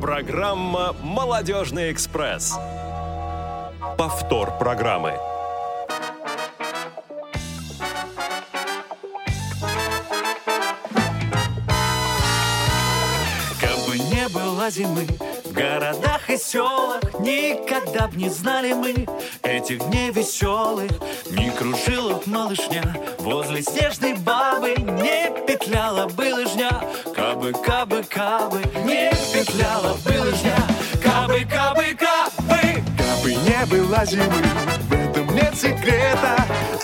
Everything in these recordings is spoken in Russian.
Программа «Молодежный экспресс». Повтор программы. Как бы не было зимы, в городах и селах Никогда б не знали мы этих дней веселых Не кружила б малышня возле снежной бабы Не петляла бы лыжня, кабы, кабы, кабы Не петляла бы лыжня, кабы, кабы, кабы. Кабы не было зимы, в этом нет секрета.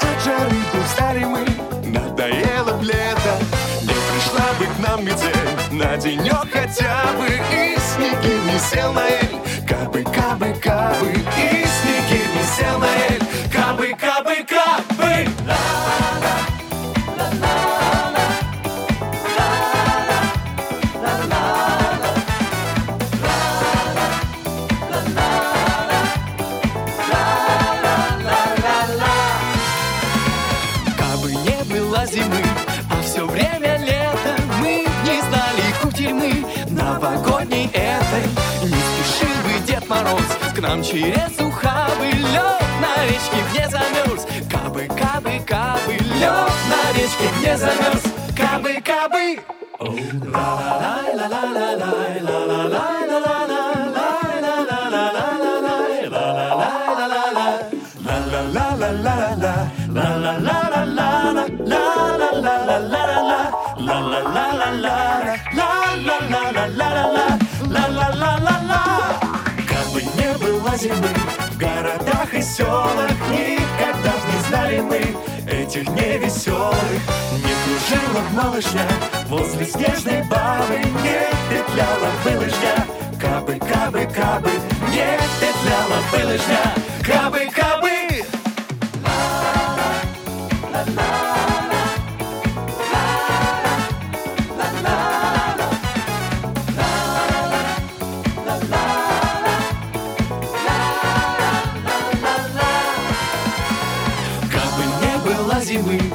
От жары устали мы, надоело б лето. Не пришла бы к нам метель на денек хотя бы. И снеги не сел на эль, кабы, кабы, кабы. И снеги не сел на эль, кабы, кабы Кабы нам через ухабы Лед на речке где замерз Кабы, кабы, кабы Лед на речке где замерз Кабы, кабы. Как бы не было зимы в городах и селах. Никогда не знали мы этих дней веселых Не кружила малышня возле снежной бабы. Не петляла бы лыжня, кабы, кабы, кабы. Не петляла бы лыжня, кабы, кабы было зимы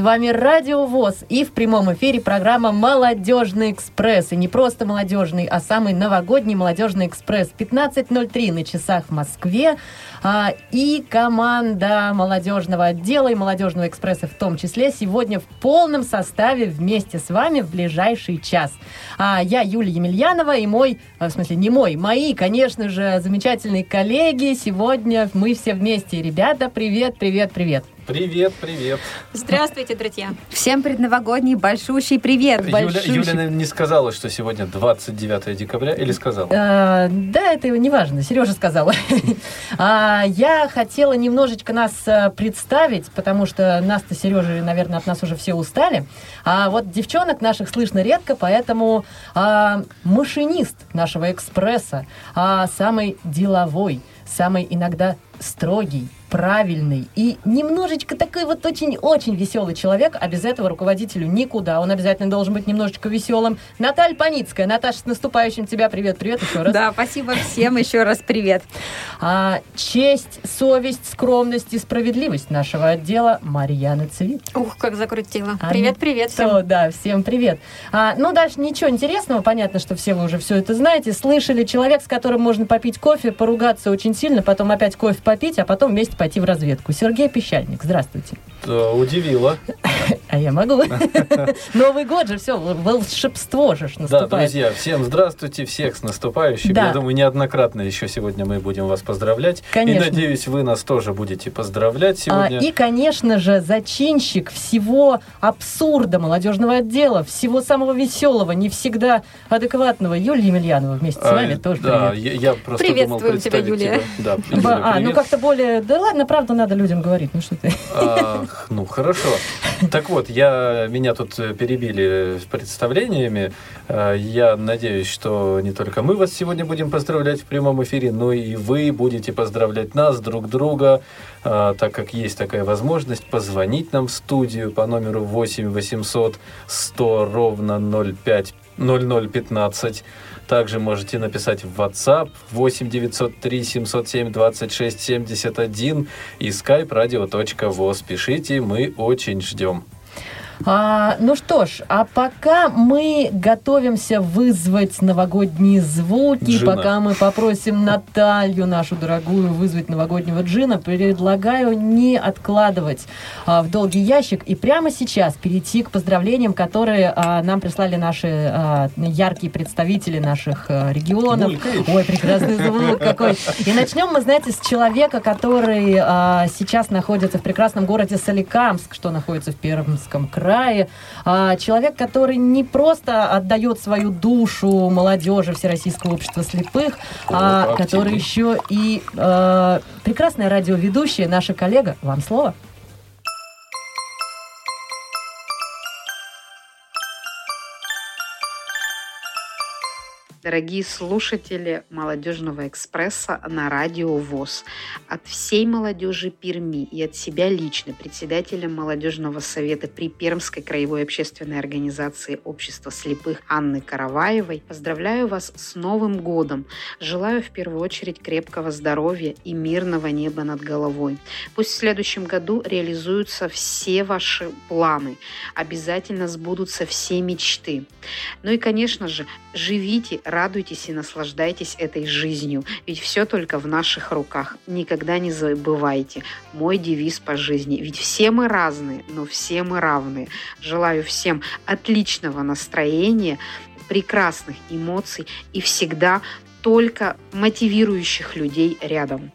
вами Радио ВОЗ и в прямом эфире программа «Молодежный экспресс». И не просто молодежный, а самый новогодний «Молодежный экспресс». 15.03 на часах в Москве. А, и команда молодежного отдела и молодежного экспресса в том числе сегодня в полном составе вместе с вами в ближайший час. А, я Юлия Емельянова и мой, а, в смысле не мой, мои, конечно же, замечательные коллеги. Сегодня мы все вместе. Ребята, привет, привет, привет. Привет, привет. Здравствуйте, друзья. Всем предновогодний большущий привет. Юля, Большущий. Юля не сказала, что сегодня 29 декабря, или сказала? А, да, это не важно, Сережа сказала. А, я хотела немножечко нас а, представить, потому что нас-то, Сережа, наверное, от нас уже все устали. А вот девчонок наших слышно редко, поэтому а, машинист нашего экспресса, а, самый деловой, самый иногда строгий, правильный и немножечко такой вот очень-очень веселый человек, а без этого руководителю никуда. Он обязательно должен быть немножечко веселым. Наталья Паницкая. Наташа, с наступающим тебя. Привет, привет еще раз. Да, спасибо всем еще раз привет. А, честь, совесть, скромность и справедливость нашего отдела Марьяна Цвит. Ух, как закрутила. А, Привет, привет То, всем. да, всем привет. А, ну, дальше ничего интересного, понятно, что все вы уже все это знаете. Слышали, человек, с которым можно попить кофе, поругаться очень сильно, потом опять кофе попить, а потом вместе пойти в разведку. Сергей Пещальник, здравствуйте. Да, удивила. А я могу. Новый год же, все, волшебство же ж Да, наступает. друзья, всем здравствуйте, всех с наступающим. Да. Я думаю, неоднократно еще сегодня мы будем вас поздравлять. Конечно. И надеюсь, вы нас тоже будете поздравлять А, сегодня. и, конечно же, зачинщик всего абсурда молодежного отдела, всего самого веселого, не всегда адекватного Юлия Емельянова вместе с А, вами тоже да, привет. я, я просто Приветствуем думал тебя, Юлия. Да, Юля, а, ну как-то более... Да ладно, правда, надо людям говорить, ну что ты. Ах, ну хорошо. Так вот, я меня тут э, перебили представлениями. Э, Я надеюсь, что не только мы вас сегодня будем поздравлять в прямом эфире, но и вы будете поздравлять нас друг друга, э, так как есть такая возможность позвонить нам в студию по номеру 8 800 100 ровно 05 0015. Также можете написать в WhatsApp 8 903 707 26 71 и skype radio.voz. Пишите, мы очень ждем. А, ну что ж, а пока мы готовимся вызвать новогодние звуки, Джина. пока мы попросим Наталью, нашу дорогую, вызвать новогоднего джина, предлагаю не откладывать а, в долгий ящик и прямо сейчас перейти к поздравлениям, которые а, нам прислали наши а, яркие представители наших а, регионов. Булькаешь. Ой, прекрасный звук какой. И начнем мы, знаете, с человека, который а, сейчас находится в прекрасном городе Соликамск, что находится в Пермском крае. А, человек, который не просто отдает свою душу молодежи Всероссийского общества слепых, а О, который активный. еще и а, прекрасная радиоведущая, наша коллега. Вам слово. Дорогие слушатели молодежного экспресса на радио ВОЗ, от всей молодежи Перми и от себя лично, председателя молодежного совета при Пермской краевой общественной организации Общества слепых Анны Караваевой, поздравляю вас с Новым годом. Желаю в первую очередь крепкого здоровья и мирного неба над головой. Пусть в следующем году реализуются все ваши планы, обязательно сбудутся все мечты. Ну и, конечно же, живите, радуйтесь и наслаждайтесь этой жизнью, ведь все только в наших руках. Никогда не забывайте мой девиз по жизни, ведь все мы разные, но все мы равные. Желаю всем отличного настроения, прекрасных эмоций и всегда только мотивирующих людей рядом.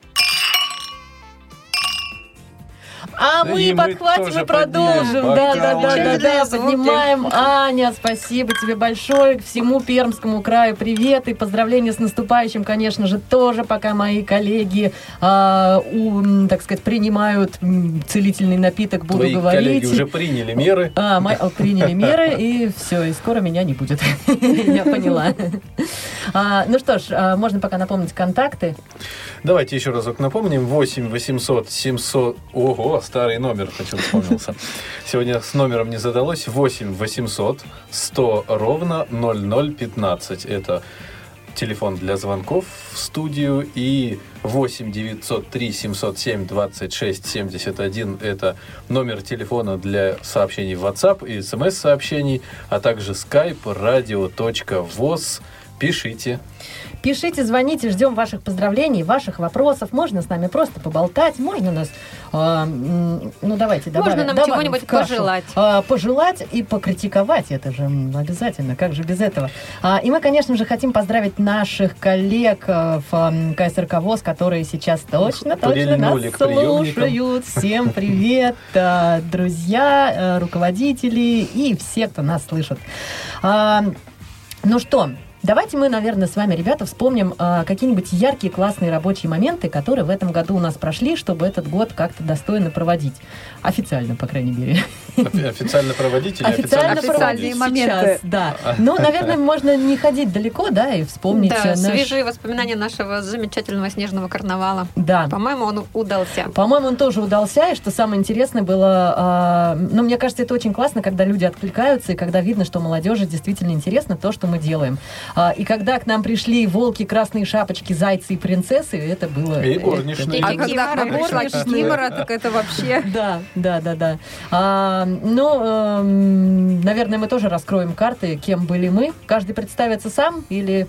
А мы И подхватим и продолжим. Да, да, да, да, да, поднимаем. Аня, спасибо тебе большое. Всему Пермскому краю привет и поздравления с наступающим, конечно же, тоже, пока мои коллеги, а, у, так сказать, принимают целительный напиток, буду Твои говорить. коллеги уже приняли меры. А, мы о, приняли меры, и все, и скоро меня не будет. Я поняла. А, Ну что ж, а, можно пока напомнить контакты. Давайте еще разок напомним. 8 800 700... Ого, старый номер почему вспомнился. Сегодня с номером не задалось. 8 800 100 ровно 0015. Это телефон для звонков в студию. И 8 903 707 26 71. Это номер телефона для сообщений в WhatsApp и смс-сообщений, а также skype radio.voz. Пишите. Пишите, звоните, ждем ваших поздравлений, ваших вопросов. Можно с нами просто поболтать, можно нас, м, ну давайте добавим, Можно нам чего-нибудь пожелать. А, пожелать и покритиковать, это же обязательно, как же без этого. А, и мы, конечно же, хотим поздравить наших коллег в ам, КСРК ВОЗ, которые сейчас точно, точно нас слушают. Всем привет, а, друзья, а, руководители и все, кто нас слышит. Ну что, Давайте мы, наверное, с вами, ребята, вспомним а, какие-нибудь яркие, классные рабочие моменты, которые в этом году у нас прошли, чтобы этот год как-то достойно проводить. Официально, по крайней мере. Офи- Официально проводить или Официально официально Официальные проводить моменты. сейчас, да. Но, наверное, можно не ходить далеко, да, и вспомнить Да, э, наш- свежие воспоминания нашего замечательного снежного карнавала. Да. По-моему, он удался. По-моему, он тоже удался, и что самое интересное было, а, ну, мне кажется, это очень классно, когда люди откликаются, и когда видно, что молодежи действительно интересно то, что мы делаем. А, и когда к нам пришли волки, красные шапочки, зайцы и принцессы, это было... И это- горничные. А И когда к нам пришла так это вообще... Да, да, да, да. А, ну, эм, наверное, мы тоже раскроем карты, кем были мы. Каждый представится сам или...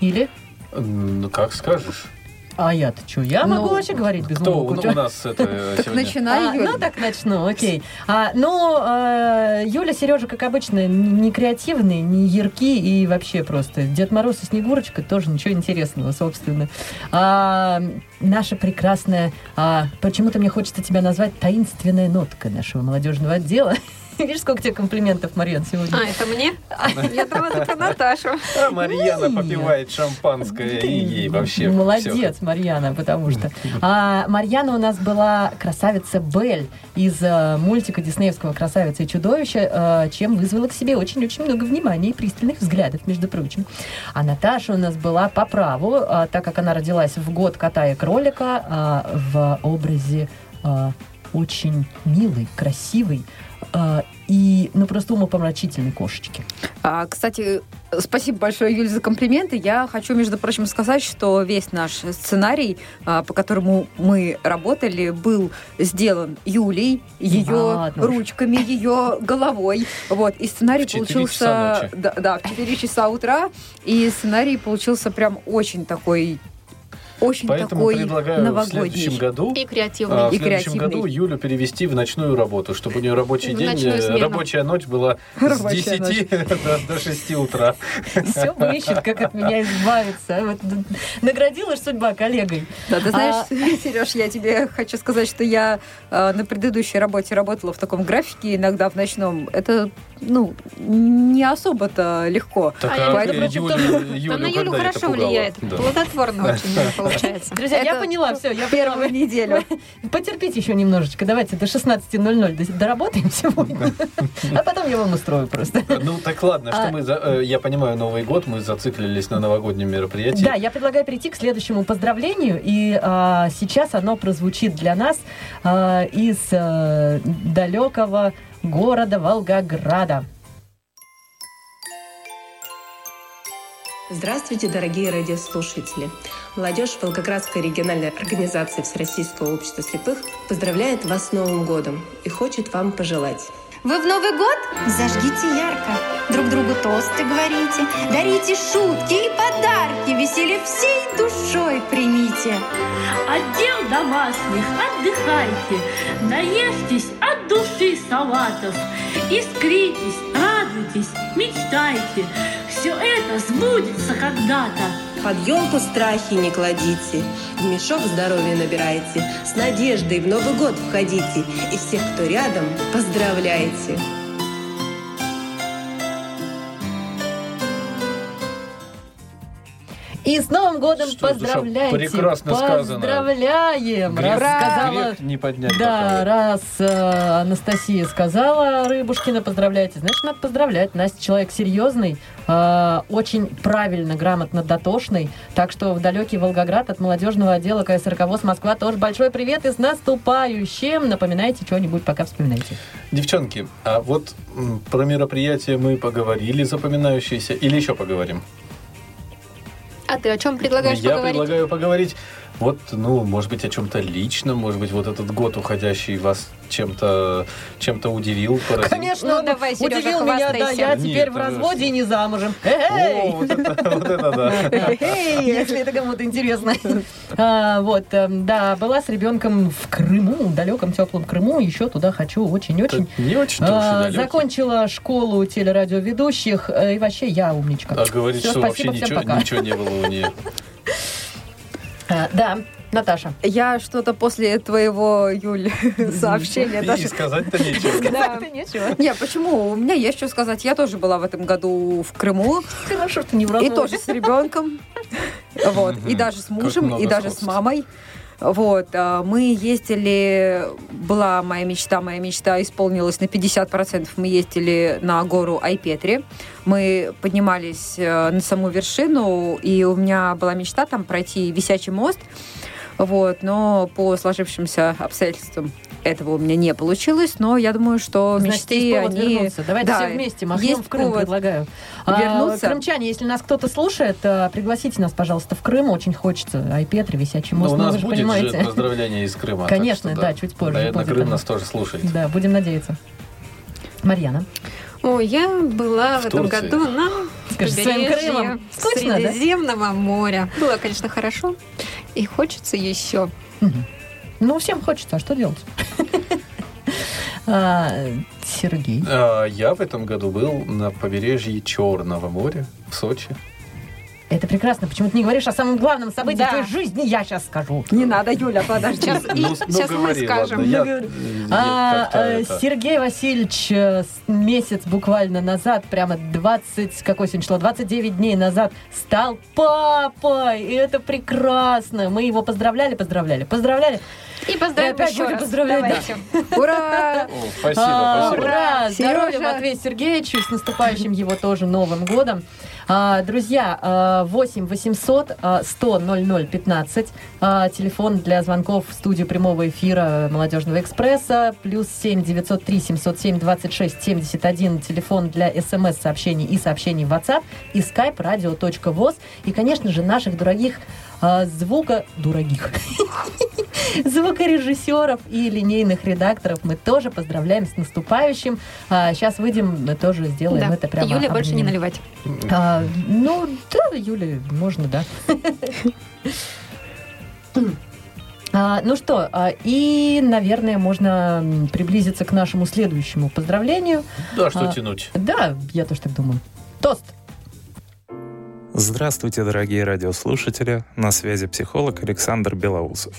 Или? Ну, как скажешь. А я-то что? Я Ну, могу вообще говорить без Кто умолку. у нас это Так сегодня? начинай, А, ну так начну, окей. А, ну, э, Юля, Сережа, как обычно, не креативные, не яркие и вообще просто Дед Мороз и Снегурочка тоже ничего интересного, собственно. А, наша прекрасная, а, почему-то мне хочется тебя назвать таинственная нотка нашего молодежного отдела. Видишь, сколько тебе комплиментов, Марьян, сегодня? А, это мне? Я думала, это Наташу. А Марьяна попивает шампанское и ей вообще Молодец, Марьяна, потому что. А, Марьяна у нас была красавица Бель из э, мультика диснеевского «Красавица и чудовище», э, чем вызвала к себе очень-очень много внимания и пристальных взглядов, между прочим. А Наташа у нас была по праву, а, так как она родилась в год кота и кролика в образе очень милой, красивой а, и, ну, просто умопомрачительной кошечки. А, кстати, спасибо большое, Юль, за комплименты. Я хочу, между прочим, сказать, что весь наш сценарий, а, по которому мы работали, был сделан Юлей, ее ладно ручками, ее головой. Вот. И сценарий В 4 часа получился... ночи. Да, да, в 4 часа утра. И сценарий получился прям очень такой... Очень Поэтому такой предлагаю в следующем новогодний. году И а, креативный. в И следующем креативный. году Юлю перевести в ночную работу, чтобы у нее рабочий В день, э, рабочая ночь была с Рабочая 10 до, до 6 утра. Все ищет, как от меня избавиться. Вот, наградила ж судьба коллегой. Да, ты А- знаешь, Сереж, я тебе хочу сказать, что я э, на предыдущей работе работала в таком графике, иногда в ночном. Это, ну, не особо-то легко. Так, А а прочим, Юлю- Юлю Да на Юлю хорошо влияет. Да. Плодотворно очень получается. Друзья, я поняла, все, я поняла. Первую неделю. Потерпите еще немножечко. Давайте до 16.00 до- доработаем сегодня. А потом я вам устрою просто. Ну так ладно, что А- мы, за- э, я понимаю, Новый год, мы зациклились на новогоднем мероприятии. Да, я предлагаю перейти к следующему поздравлению. И а, сейчас оно прозвучит для нас а, из а, далекого города Волгограда. Здравствуйте, дорогие радиослушатели! Молодежь Волгоградской региональной организации Всероссийского общества слепых поздравляет вас с Новым годом и хочет вам пожелать. Вы в Новый год зажгите ярко, друг другу тосты говорите, дарите шутки и подарки, веселье всей душой примите. Отдел домашних, отдыхайте, наешьтесь от души салатов, искритесь, радуйтесь, мечтайте. Все это сбудется когда-то. Под елку страхи не кладите, в мешок здоровья набирайте, с надеждой в Новый год входите и всех, кто рядом, поздравляйте. И с Новым годом Что, душа, поздравляйте! прекрасно сказано. Поздравляем! Грех, Раз сказала- грех не поднять Да, бокалы. раз э, Анастасия сказала Рыбушкина, поздравляйте, значит, надо поздравлять. Настя человек серьезный, э, очень правильно, грамотно дотошный. Так что в далекий Волгоград от молодежного отдела КСРК ВОЗ Москва тоже большой привет и с наступающим. Напоминайте что-нибудь, пока вспоминаете. Девчонки, а вот про мероприятие мы поговорили, запоминающиеся, или еще поговорим? А ты о чем предлагаешь Я поговорить? предлагаю поговорить, вот, ну, может быть, о чем-то личном, может быть, вот этот год уходящий вас чем-то чем-то удивил, поразил. Конечно, Ну, он давай, Сережа, удивил меня, да, я Нет, теперь в разводе и не замужем. О, Эй! вот это, вот это да. Эй, если это кому-то интересно. А, вот, эм, да, была с ребенком в Крыму, в далеком теплом Крыму. Еще туда хочу очень-очень. Не очень А, закончила школу телерадиоведущих. э, И вообще я умничка. А говорит, что вообще спасибо, всем ничего, пока. ничего не было у нее. А, Да, Наташа. Я что-то после твоего, Юль, сообщения И даже... сказать-то нечего. Ты нечего. Не, почему? У меня есть что сказать. Я тоже была в этом году в Крыму. Хорошо, что не в И тоже с ребенком. Вот. И даже с мужем, и даже с мамой. Вот. а, Мы ездили, была моя мечта, моя мечта исполнилась на 50%. Мы ездили на гору Айпетри. Мы поднимались э, на саму вершину, и у меня была мечта там пройти висячий мост. Вот, но по сложившимся обстоятельствам этого у меня не получилось, но я думаю, что Значит, мечты, есть повод они... вернуться. Давайте Да, все вместе махнем есть в Крым, повод предлагаю. А, вернуться. крымчане, если нас кто-то слушает, а, пригласите нас, пожалуйста, в Крым. Очень хочется. Айпетри, висячий Но мост, у ну, нас же будет же понимаете. поздравление из Крыма. Конечно, что да, чуть позже Наверное, Крым нас тоже слушает. Да, будем надеяться. Марьяна. Ой, я была в, В этом Турции. году на Скажи, побережье Крымом. Скучно, да? Средиземного моря. Было, конечно, хорошо. И хочется еще. Ну, всем хочется, а что делать? А, Сергей. А, Я в этом году был на побережье Черного моря в Сочи. Это прекрасно. Почему ты не говоришь о самом главном событии Да. твоей жизни? Я сейчас скажу. Не надо, Юля, подожди. Сейчас, Ну, ну, мы скажем. ладно, я, Ну, э, А, э, это- Сергей Васильевич э, месяц буквально назад, прямо 20, какой сегодня число, 29 дней назад стал папой. И это прекрасно. Мы его поздравляли, поздравляли, поздравляли. И поздравим И опять еще раз. поздравлять, да. Ура! О, спасибо, А, спасибо. Ура! Здоровья Сережа. Матвею Сергеевичу, с наступающим его тоже Новым годом. А, Друзья, а, 8 800 а, 100 00 15, а, телефон для звонков в студию прямого эфира Молодежного экспресса, плюс 7 903 707 26 71, телефон для смс-сообщений и сообщений в WhatsApp, и skype radio.voz, и, конечно же, наших дорогих а, звука... Дорогих. звукорежиссеров и линейных редакторов мы тоже поздравляем с наступающим. сейчас выйдем, мы тоже сделаем Да. это прямо. Юля больше не наливать. А, ну, да, Юля, можно, да. А, ну что, а, и, наверное, можно приблизиться к нашему следующему поздравлению. Да, что А, тянуть. Да, я тоже так думаю. Тост. Здравствуйте, дорогие радиослушатели. На связи психолог Александр Белоусов.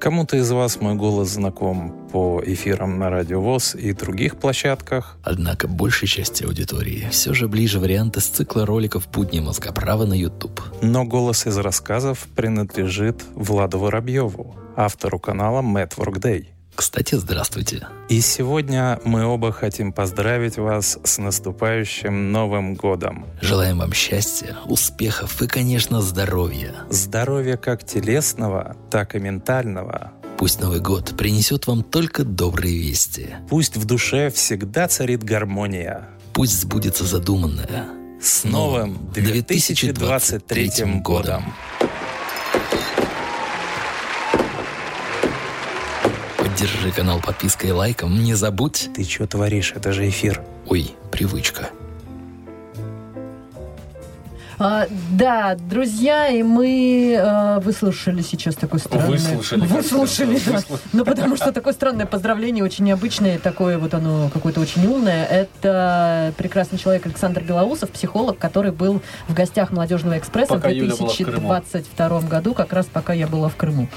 Кому-то из вас мой голос знаком по эфирам на Радио ВОЗ и других площадках. Однако большей части аудитории все же ближе варианты с цикла роликов «Будни мозгоправа» на YouTube. Но голос из рассказов принадлежит Владу Воробьеву, автору канала Mad Workday. Кстати, здравствуйте. И сегодня мы оба хотим поздравить вас с наступающим Новым годом. Желаем вам счастья, успехов и, конечно, здоровья. Здоровья как телесного, так и ментального. Пусть Новый год принесет вам только добрые вести. Пусть в душе всегда царит гармония. Пусть сбудется задуманное. С новым 2023 годом! Поддержи канал подпиской и лайком, не забудь. Ты что творишь? Это же эфир. Ой, привычка. А, да, друзья, и мы э, выслушали сейчас такое странное... Выслушали, Выслушали, да. Ну, потому что такое странное поздравление, очень необычное, такое вот оно какое-то очень умное. Это прекрасный человек Александр Белоусов, психолог, который был в гостях Молодежного экспресса Пока в Юля была в Крыму. 2022 году, как раз пока я была в Крыму.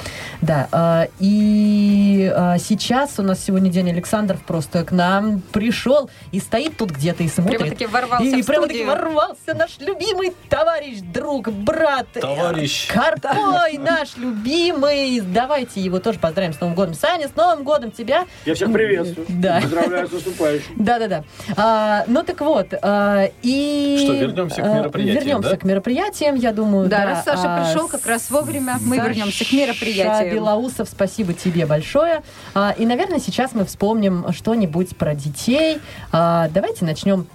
Да, а, и а, сейчас у нас сегодня день Александров просто к нам пришел и стоит тут где-то и смотрит. Прямо-таки ворвался И прямо-таки ворвался наш любимый товарищ, друг, брат. э, Товарищ. Карпой наш любимый. Давайте его тоже поздравим с Новым годом. Саня, с Новым годом тебя. Я всех приветствую. Да. Поздравляю с наступающим. Да-да-да. А, ну так вот, а, и... Что, вернемся к а, мероприятиям, Вернемся да? к мероприятиям, я думаю. Да, раз Саша А, пришел как раз вовремя, мы Саша вернемся к мероприятиям. Белоусов, спасибо тебе большое. А, и, наверное, сейчас мы вспомним что-нибудь про детей. А, давайте начнем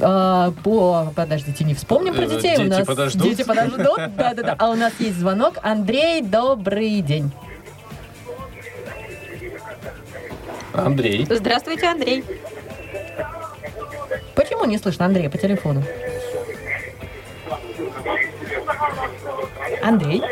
а, по... Подождите, не вспомним про Э, детей. у дети нас подождут. Дети подождут. Да-да-да. А у нас есть звонок. Андрей, добрый день. Андрей. Здравствуйте, Андрей. Почему не слышно Андрея по телефону? Андрей?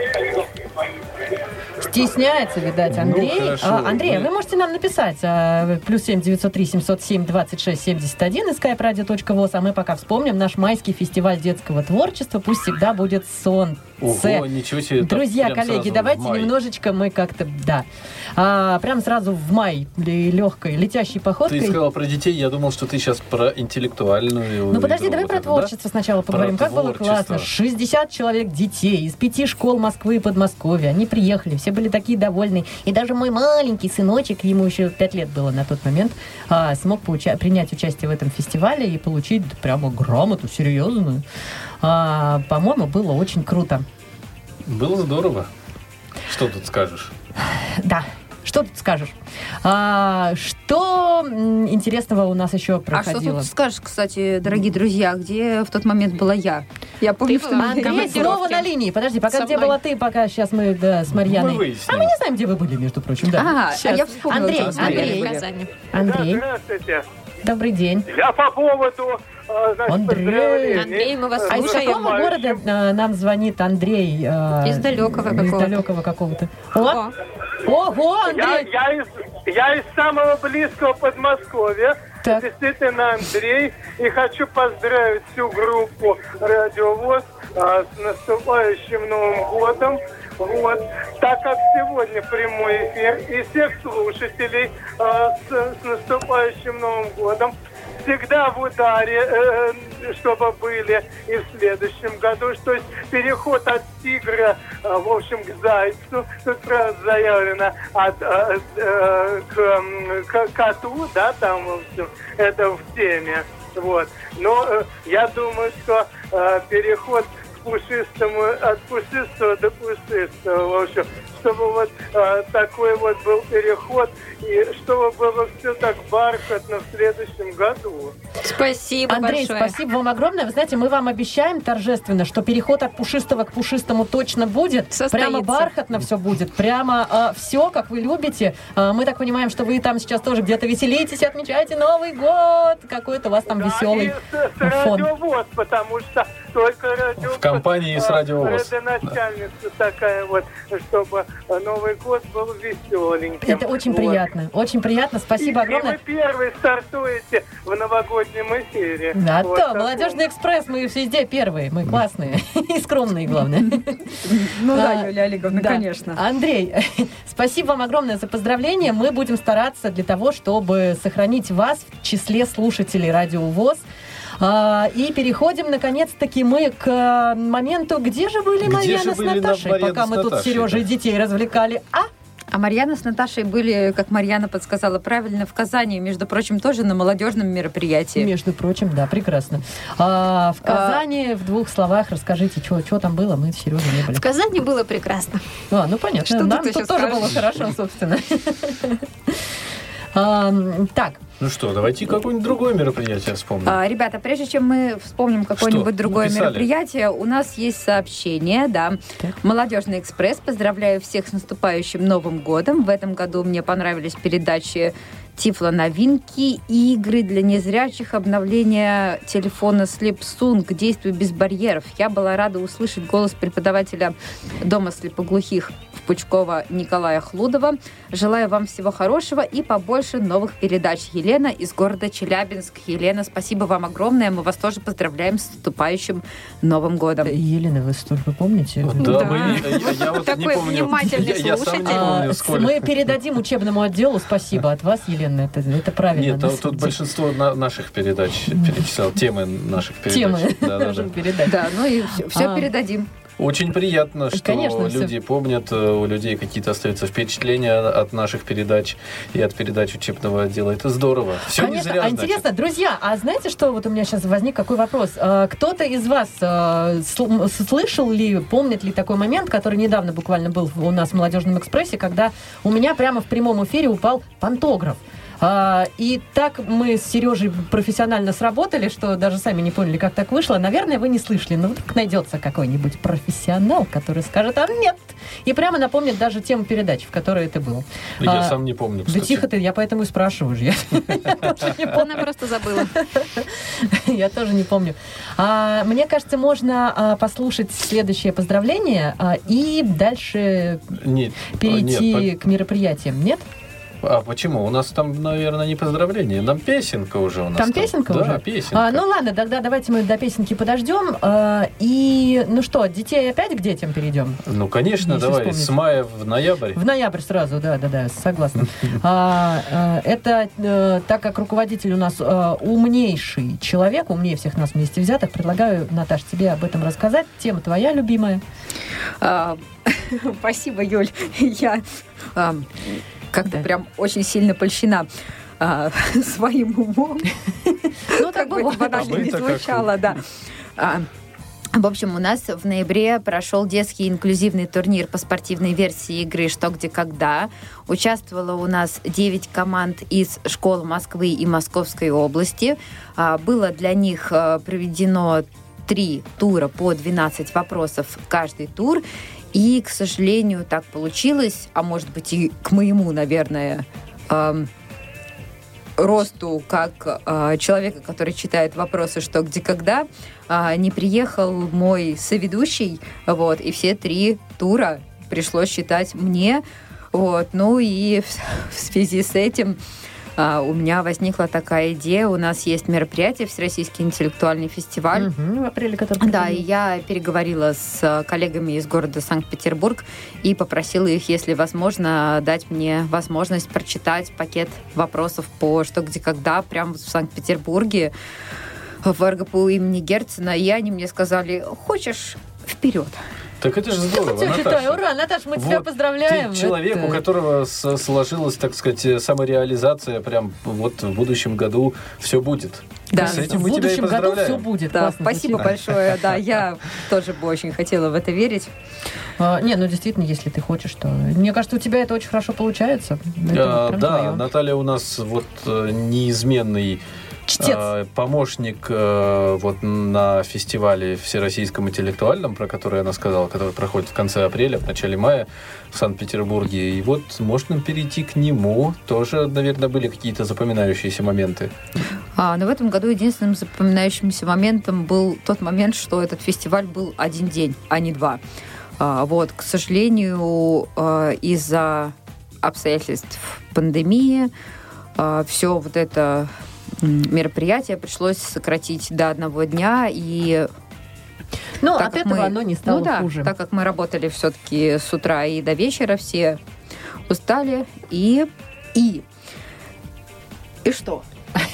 Стесняется, видать, Ну, Андрей. хорошо. А, Андрей, Мы- вы можете нам написать а, плюс семь девятьсот три семьсот семь двадцать шесть семьдесят один и skype radio.voz, а мы пока вспомним наш майский фестиваль детского творчества. Пусть всегда будет сон. Ого, ничего себе. Друзья, коллеги, давайте немножечко мы как-то, да, а, прям сразу в май легкой, летящей походкой. Ты сказала про детей, я думал, что ты сейчас про интеллектуальную Ну подожди, давай вот про да? творчество сначала поговорим. Про как было творчество. классно. 60 человек детей из пяти школ Москвы и Подмосковья. Они приехали, все были такие довольные. И даже мой маленький сыночек, ему еще 5 лет было на тот момент, а, смог поуча- принять участие в этом фестивале и получить прямо грамоту серьезную. А, по-моему, было очень круто. Было здорово. Что тут скажешь? Да. Что тут скажешь? А, что интересного у нас еще А что проходило? тут скажешь, кстати, дорогие друзья, где в тот момент была я? Я помню, Ты что Андрей, снова на линии. Подожди, пока Со где мной. была ты, пока сейчас мы да, с Марьяной. Мы выясним. а мы не знаем, где вы были, между прочим. Да. А, а я вспомнила, Андрей, Андрей, Казани. Андрей, Здравствуйте. добрый день. Я по поводу Андрей. Андрей, мы вас Э, А из слушаем. какого города э, нам звонит Андрей? э, Из далекого Из какого-то. далекого какого-то. О! Ого, Я, Андрей! я, из, я из самого близкого Подмосковья. Так. Действительно, Андрей. И хочу поздравить всю группу «Радиовоз» с наступающим Новым годом. Вот. Так как сегодня прямой эфир и всех слушателей с, с наступающим Новым годом. Всегда в ударе, э, чтобы были и в следующем году. То есть переход от тигра, э, в общем, к зайцу, тут заявлено, от, э, э, к, к коту, да, там, в общем, это в теме. Вот. Но э, я думаю, что э, переход пушистому, от пушистого до пушистого, в общем, чтобы вот э, такой вот был переход, и чтобы было все так бархатно в следующем году. Спасибо Андрей, большое. спасибо вам огромное. Вы знаете, мы вам обещаем торжественно, что переход от пушистого к пушистому точно будет. Состоится. Прямо бархатно все будет. Прямо все, как вы любите. А, мы так понимаем, что вы там сейчас тоже где-то веселитесь, отмечаете Новый год. Какой-то у вас там веселый И с, с фон. радиовоз, потому что только радиовоз. В компании с а, радиовоз. Родоначальница такая вот, чтобы Новый год был веселеньким. Это очень Вот. приятно. Очень приятно. Спасибо И- огромное. И вы первый стартуете в новогоднем эфире. Да, Вот то, молодежный экспресс, мы везде первые, мы классные и скромные, главное. Ну да, А, Юлия Олеговна, да. конечно. Андрей, спасибо вам огромное за поздравления. Мы будем стараться для того, чтобы сохранить вас в числе слушателей Радио ВОЗ. А, и переходим, наконец-таки, мы к э, моменту, где же были Где Марьяна же с были Наташей, Марьяна пока с мы тут с Сережей да? детей развлекали. А? А Марьяна с Наташей были, как Марьяна подсказала правильно, в Казани, между прочим, тоже на молодежном мероприятии. Между прочим, да, прекрасно. А, в Казани, в двух словах, расскажите, что там было, мы с Сережей не были. В Казани было прекрасно. А, ну понятно. Что Нам тут тут тоже скажешь? было хорошо, собственно. А, Так, Ну что, давайте какое-нибудь другое мероприятие вспомним. А, ребята, прежде чем мы вспомним какое-нибудь Что? другое Написали. мероприятие, у нас есть сообщение, да. Молодежный экспресс. Поздравляю всех с наступающим Новым годом. В этом году мне понравились передачи Тифло новинки, игры для незрячих, обновление телефона Slipsung, действуй без барьеров. Я была рада услышать голос преподавателя Дома слепоглухих Пучкова Николая Хлудова. Желаю вам всего хорошего и побольше новых передач. Елена из города Челябинск. Елена, спасибо вам огромное. Мы вас тоже поздравляем с наступающим Новым годом. Елена, вы столько помните? Да, мы, я, я вот не Такой помню. внимательный я, я не слушатель. помню, А, мы передадим учебному отделу. Спасибо от вас, Елена. Это, это правильно. Нет, а тут большинство на- наших передач перечислял, темы наших передач. темы Да, да, да. можем передать. Да, ну и все, А. передадим. Очень приятно, что Конечно, люди помнят, э, у людей какие-то остаются впечатления от наших передач и от передач учебного отдела. Это здорово. Все не Конечно, зря, а значит. интересно, друзья, а знаете, что вот у меня сейчас возник какой вопрос? А, Кто-то из вас сл- слышал ли, помнит ли такой момент, который недавно буквально был у нас в «Молодежном экспрессе», когда у меня прямо в прямом эфире упал пантограф. А, и так мы с Сережей профессионально сработали, что даже сами не поняли, как так вышло. Наверное, вы не слышали, но вдруг найдется какой-нибудь профессионал, который скажет, а нет, и прямо напомнит даже тему передачи, в которой это было. Я А, сам не помню, Да кстати. тихо ты, я поэтому и спрашиваю же. Я Она просто забыла. Я тоже не помню. А, мне кажется, можно а, послушать следующее поздравление и дальше перейти к мероприятиям. Нет? А почему? У нас там, наверное, не поздравление, там песенка уже у нас. Там песенка да, уже? песенка. А, ну ладно, тогда давайте мы до песенки подождем. А, и, ну что, детей опять к детям перейдем? Ну, конечно, Если давай, вспомнить. с мая в ноябрь. В ноябрь сразу, да, да, да, согласна. А, а, это э, так как руководитель у нас э, умнейший человек, умнее всех нас вместе взятых, предлагаю, Наташ, тебе об этом рассказать. Тема твоя любимая. А, Спасибо, Юль. Я как-то прям очень сильно польщена а, своим умом. Ну, Как бы это банально не А вы-то звучало, да. А, В общем, у нас в ноябре прошел детский инклюзивный турнир по спортивной версии игры «Что, где, когда». Участвовало у нас 9 команд из школ Москвы и Московской области. А, Было для них проведено три тура по 12 вопросов каждый тур. И, к сожалению, так получилось, а может быть и к моему, наверное, ам, росту как э, человека, который читает вопросы «Что, где, когда», э, не приехал мой соведущий, вот, и все три тура пришлось читать мне, вот, ну и в, в связи с этим у меня возникла такая идея. У нас есть мероприятие, Всероссийский интеллектуальный фестиваль. Мгм, в апреле, который Да, и я переговорила с э, коллегами из города Санкт-Петербург и попросила их, если возможно, дать мне возможность прочитать пакет вопросов по «Что, где, когда» прямо в Санкт-Петербурге в РГПУ имени Герцена. И они мне сказали, хочешь, вперед. Так это же здорово, читаю. Наташа. Ура, Наташа, мы тебя Вот поздравляем. Ты человек, Это- у которого сложилась, так сказать, самореализация, прям вот в будущем году все будет. Да. С этим в мы тебя и будущем году все будет. Да, Классно спасибо звучит. большое. Да, я тоже бы очень хотела в это верить. А, не, ну действительно, если ты хочешь, то... Мне кажется, у тебя это очень хорошо получается. Это А, да, твоё. Наталья у нас вот э, неизменный Чтец. э, помощник э, вот на фестивале всероссийском интеллектуальном, про который она сказала, который проходит в конце апреля, в начале мая в Санкт-Петербурге. И вот можно перейти к нему. Тоже, наверное, были какие-то запоминающиеся моменты. А, но в этом году единственным запоминающимся моментом был тот момент, что этот фестиваль был один день, а не два. А, вот, к сожалению, а, из-за обстоятельств пандемии все вот это мероприятие пришлось сократить до одного дня и Ну, так от этого мы- оно не стало ну да, хуже. так как мы работали все-таки с утра и до вечера, все устали и и и что?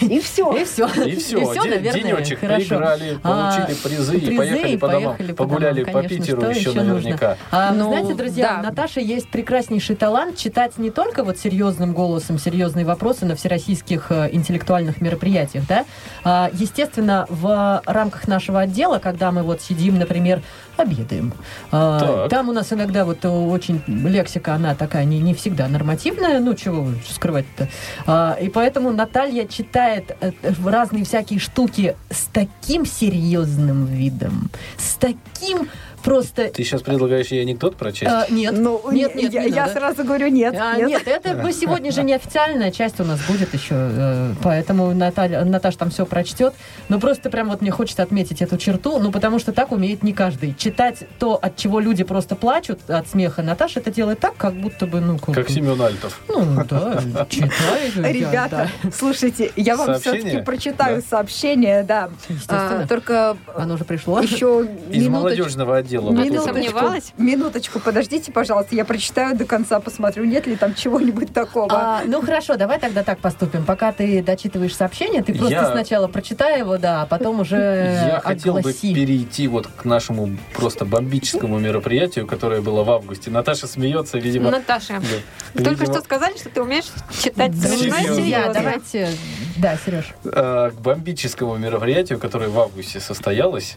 И все. И все. И все, наверное, денечек хорошо. поиграли, А, получили призы, и призы, поехали и по домам. поехали по Погуляли домам, по конечно, Питеру что еще еще нужно? наверняка. А, Ну, знаете, друзья, да. у Наташи есть прекраснейший талант читать не только вот серьезным голосом серьезные вопросы на всероссийских э, интеллектуальных мероприятиях, да. А, естественно, в рамках нашего отдела, когда мы вот сидим, например, обедаем, а, Так. там у нас иногда вот очень лексика, она такая не, не всегда нормативная, ну чего скрывать-то. А, и поэтому Наталья читает э, разные всякие штуки с таким серьезным видом, с таким просто... Ты сейчас предлагаешь ей анекдот прочесть? А, нет, Ну, нет, нет, я, не я сразу говорю нет. А, нет. это мы сегодня же неофициальная часть у нас будет еще, э, поэтому Наталья, Наташа там все прочтет. Но просто прям вот мне хочется отметить эту черту, ну потому что так умеет не каждый. Читать то, от чего люди просто плачут от смеха, Наташа это делает так, как будто бы, ну, как, Как Семен Альтов. ну да, читает. Ребята, слушайте, я вам все-таки прочитаю Да. сообщение, да. А, только Оно уже пришло. еще Из минуточку. молодежного вот Минуточку. Сомневалась? минуточку, подождите, пожалуйста, я прочитаю до конца, посмотрю, нет ли там чего-нибудь такого. А, ну хорошо, давай тогда так поступим. Пока ты дочитываешь сообщение, ты просто Я- сначала прочитай его, да, а потом уже Я хотел бы перейти вот к нашему просто бомбическому мероприятию, которое было в августе. Наташа смеется, видимо. Наташа, да, вы только видимо, что сказали, что ты умеешь читать смешно и Серьезно. Давайте... Да, Сереж. э, к бомбическому мероприятию, которое в августе состоялось,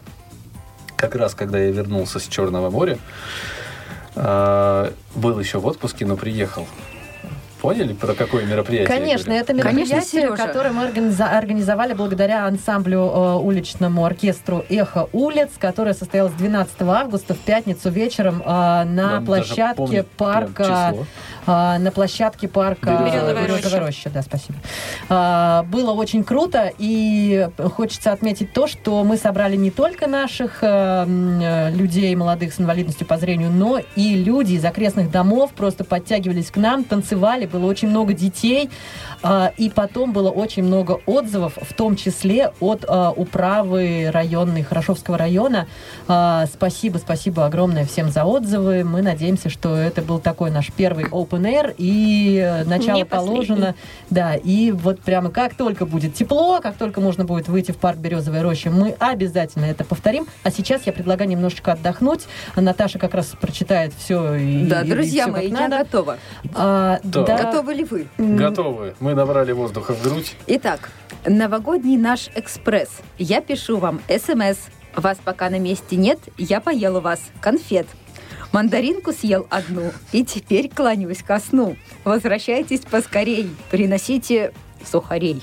как раз когда я вернулся с Черного моря, э, был еще в отпуске, но приехал. Поняли, про какое мероприятие? Конечно, это Конечно, мероприятие, Сережа. которое мы организовали благодаря ансамблю э, уличному оркестру «Эхо улиц», которое состоялось 12 августа в пятницу вечером э, на площадке парка а, на площадке парка Березовая роща. роща. Да, спасибо. А, было очень круто, и хочется отметить то, что мы собрали не только наших э, э, людей, молодых с инвалидностью по зрению, но и люди из окрестных домов просто подтягивались к нам, танцевали, было очень много детей, а, и потом было очень много отзывов, в том числе от а, управы районной Хорошовского района. А, Спасибо, спасибо огромное всем за отзывы. Мы надеемся, что это был такой наш первый open air, и начало Не положено. Да, и вот прямо как только будет тепло, как только можно будет выйти в парк Березовая роща, мы обязательно это повторим. А сейчас я предлагаю немножечко отдохнуть. Наташа как раз прочитает все. И, Да, и- и друзья всё мои, как я надо. готова. А, Да. да. Готовы ли вы? Готовы. Мы набрали воздуха в грудь. Итак, новогодний наш экспресс. Я пишу вам СМС. Вас пока на месте нет, я поел у вас конфет. Мандаринку съел одну, и теперь кланяюсь ко сну. Возвращайтесь поскорей, приносите сухарей.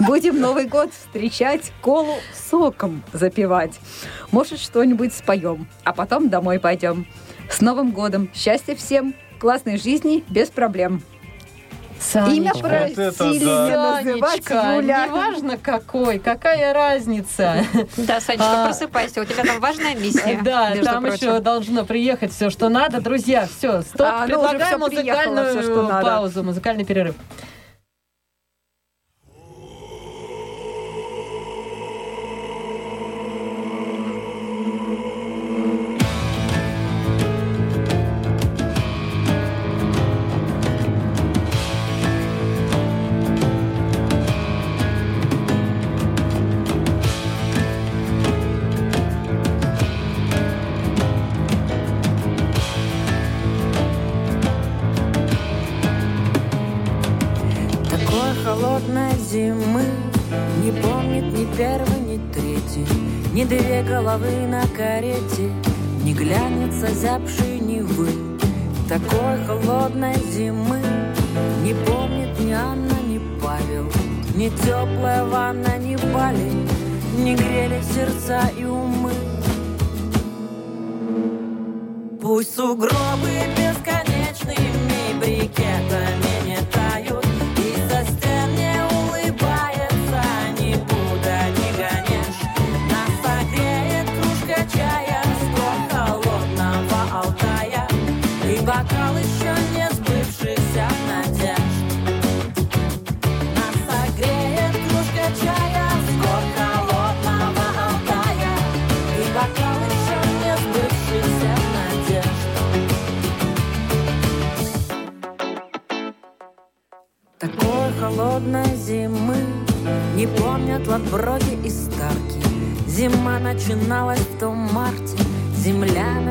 Будем Новый год встречать, колу соком запивать. Может, что-нибудь споем, а потом домой пойдем. С Новым годом! Счастья всем! Классной жизни без проблем! Имя Санечка. просили не называть Санечка, Юля. неважно какой, какая разница. Да, Санечка, А. просыпайся, у тебя там важная миссия. Да, там прочим. еще должно приехать все, что надо. Друзья, все, стоп, А, ну, предлагаю приехало, музыкальную надо. паузу, музыкальный перерыв.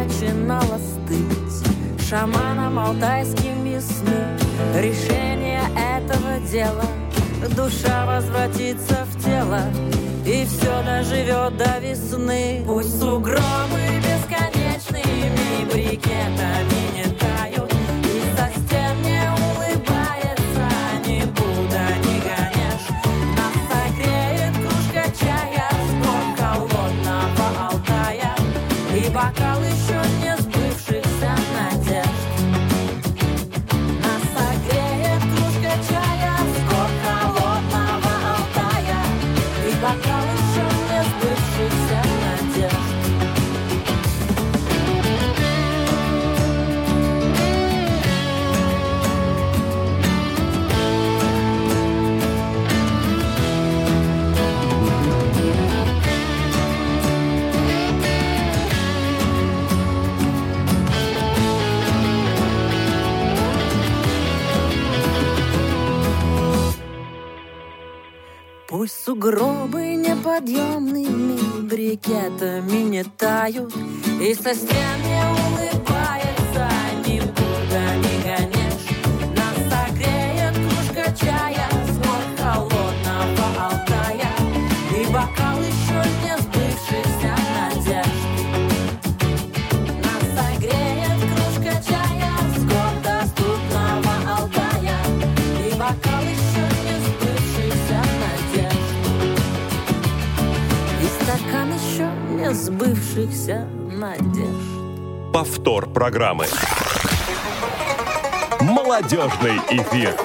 Начинала стыть Шаманам алтайским весны. Решение этого дела. Душа возвратится в тело И все доживет до весны. Пусть сугробы бесконечными брикетами не сугробы неподъемными брикетами не тают И со стен не улыбается сбывшихся надежд Повтор программы. Молодежный эфир.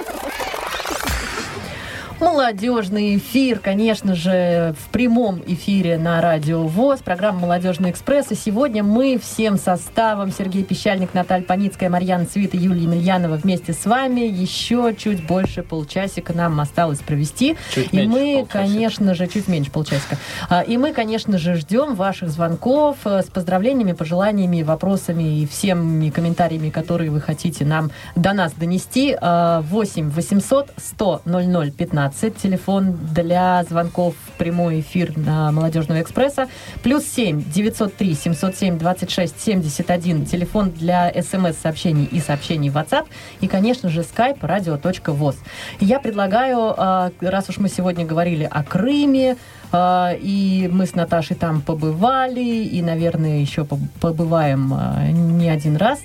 Молодежный эфир, конечно же, в прямом эфире на Радио ВОЗ, программа «Молодежный экспресс». И сегодня мы всем составом, Сергей Пещальник, Наталья Паницкая, Марьяна Цвита, Юлия Емельянова вместе с вами. Еще чуть больше полчасика нам осталось провести. Чуть и мы, полчасика. конечно же, чуть меньше полчасика. А, И мы, конечно же, ждем ваших звонков э, с поздравлениями, пожеланиями, вопросами и всеми комментариями, которые вы хотите нам до нас донести. А, 8 800 100 00 15 телефон для звонков в прямой эфир на Молодежного экспресса. Плюс 7 903 707 26 71 телефон для смс-сообщений и сообщений в WhatsApp. И, конечно же, skype radio.voz. Я предлагаю, а, раз уж мы сегодня говорили о Крыме, а, и мы с Наташей там побывали, и, наверное, еще поб- побываем а, не один раз.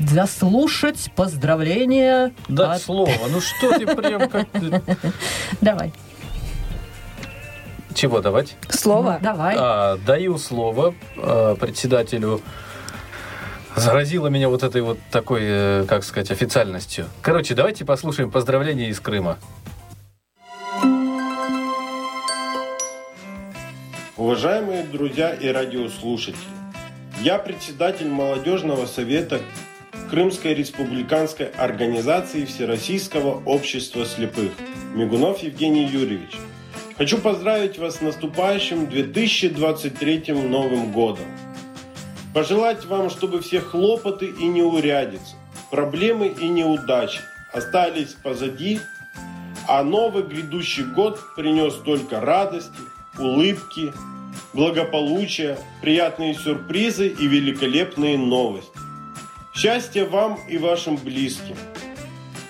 Заслушать поздравления. Да, от- слово. Ну что ты прям как... ты- Давай. Чего давать? Слово? Давай. А, даю слово а, председателю заразила меня вот этой вот такой, э, как сказать, официальностью. Короче, давайте послушаем поздравления из Крыма. Уважаемые друзья и радиослушатели, я председатель молодежного совета Крымской республиканской организации Всероссийского общества слепых Мигунов Евгений Юрьевич. Хочу поздравить вас с наступающим 2023 Новым годом. Пожелать вам, чтобы все хлопоты и неурядицы, проблемы и неудачи остались позади, а новый грядущий год принес только радости, улыбки, благополучия, приятные сюрпризы и великолепные новости. Счастья вам и вашим близким.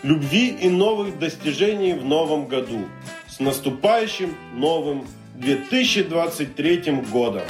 Любви и новых достижений в новом году. С наступающим новым 2023 годом!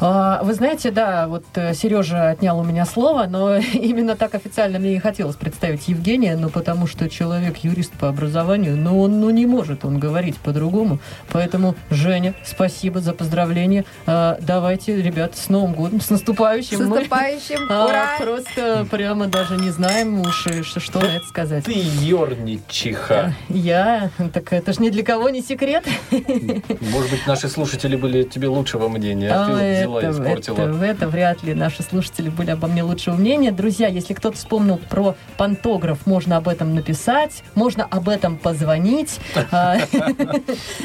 Вы знаете, да, вот э, Сережа отнял у меня слово, но именно так официально мне и хотелось представить Евгения, ну потому что человек юрист по образованию, но он ну, не может он говорить по-другому. Поэтому, Женя, спасибо за поздравление. А, Давайте, ребят, с Новым годом, с наступающим. С Мы, наступающим! а, Ура! Просто прямо даже не знаем уж, и что, что на это сказать. Ты ерничиха. Я? Так это ж ни для кого не секрет. Может быть, наши слушатели были тебе лучшего мнения, а ты и это, испортила. это, это вряд ли наши слушатели были обо мне лучшего мнения. Друзья, если кто-то вспомнил про пантограф, можно об этом написать, можно об этом позвонить. А,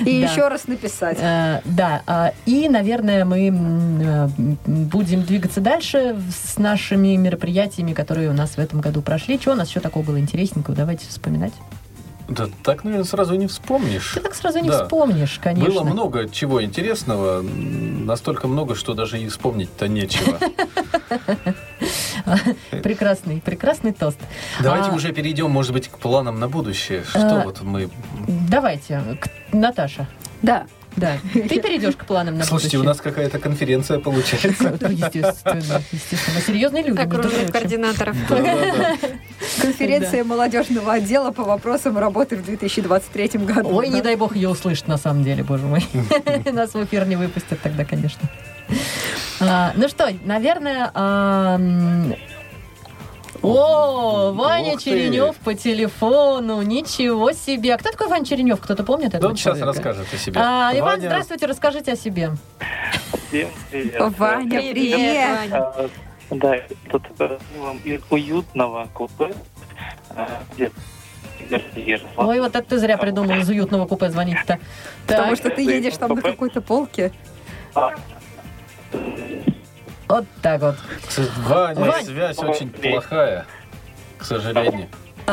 И еще раз написать. А, Да, а, и, наверное, мы м, будем двигаться дальше с нашими мероприятиями, которые у нас в этом году прошли. Что у нас еще такого было интересненького? Давайте вспоминать. Да так, наверное, сразу не вспомнишь. Ты так сразу не Да. вспомнишь, конечно. Было много чего интересного, настолько много, что даже и вспомнить-то нечего. Прекрасный, прекрасный тост. Давайте А, уже перейдем, может быть, к планам на будущее. Что А, вот мы... Давайте, к- Наташа. Да. Да. Ты перейдешь к планам на Слушайте, у нас какая-то конференция получается. Ну, Естественно, естественно. Мы серьезные люди. Окружных координаторов. Конференция молодежного отдела по вопросам работы в 2023 году. Ой, не Да. дай бог ее услышать, на самом деле, боже мой. Нас в эфир не выпустят тогда, конечно. А, Ну что, наверное... О, Ваня. Черенев по телефону. Ничего себе. А кто такой Ваня Черенев? Кто-то помнит этого он сейчас расскажет о себе. А, Иван, Ваня- здравствуйте, расскажите о себе. Всем привет. Ваня, привет! А, Да, тут э, вам из уютного купе, а, где. Ой, вот это ты зря придумал из уютного купе звонить-то. Потому что ты едешь там на какой-то полке. Вот так вот. Ваня, Вань. связь очень плохая, к сожалению.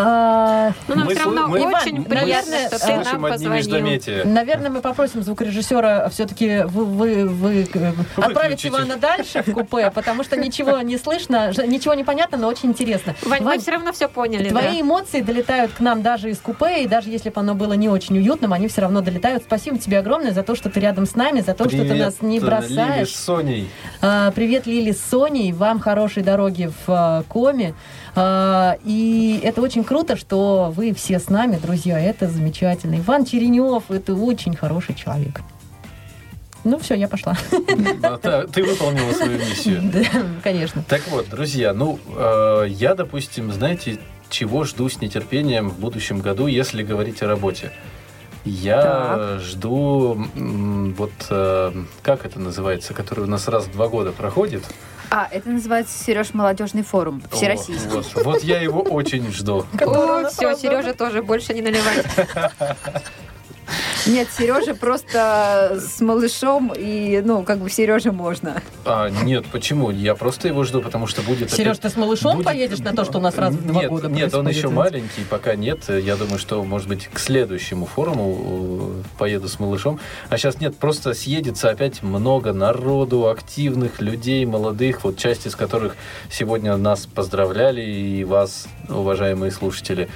А, Ну, нам Мы все равно мы- очень мы приятно, что ты нам позвонил. Наверное, мы попросим звукорежиссера все-таки вы, вы, вы, э, отправить. Ивана дальше в купе, потому что ничего не слышно, ничего не понятно, но очень интересно. Вань, мы Вань, все равно все поняли. Твои да. эмоции долетают к нам даже из купе, и даже если бы оно было не очень уютным, они все равно долетают. Спасибо тебе огромное за то, что ты рядом с нами, за то, что ты Привет, нас не э, Лили бросаешь. с Соней. А, Привет, Лили с Соней. Вам хорошей дороги в а, Коме. А, И это очень круто, что вы все с нами, друзья. Это замечательно. Иван Черенев, это очень хороший человек. Ну все, я пошла. Да, Ты выполнила свою миссию. Да, конечно. Так вот, друзья, ну, э, я, допустим, знаете, чего жду с нетерпением в будущем году, если говорить о работе? Я жду, м, вот, э, как это называется, который у нас раз в два года проходит. А, это называется, Сереж, молодежный форум. Всероссийский. Вот, вот, вот я его очень жду. О, все, Сережа тоже больше не наливать. Нет, Сережа просто с малышом, и, ну, как бы Сереже можно. А, нет, почему? Я просто его жду, потому что будет... Сереж, опять- ты с малышом будет- поедешь на то, что у нас раз в два нет, года Нет, он еще маленький, пока нет. Я думаю, что, может быть, к следующему форуму э, поеду с малышом. А сейчас нет, просто съедется опять много народу, активных людей, молодых, вот часть из которых сегодня нас поздравляли, и вас, уважаемые слушатели.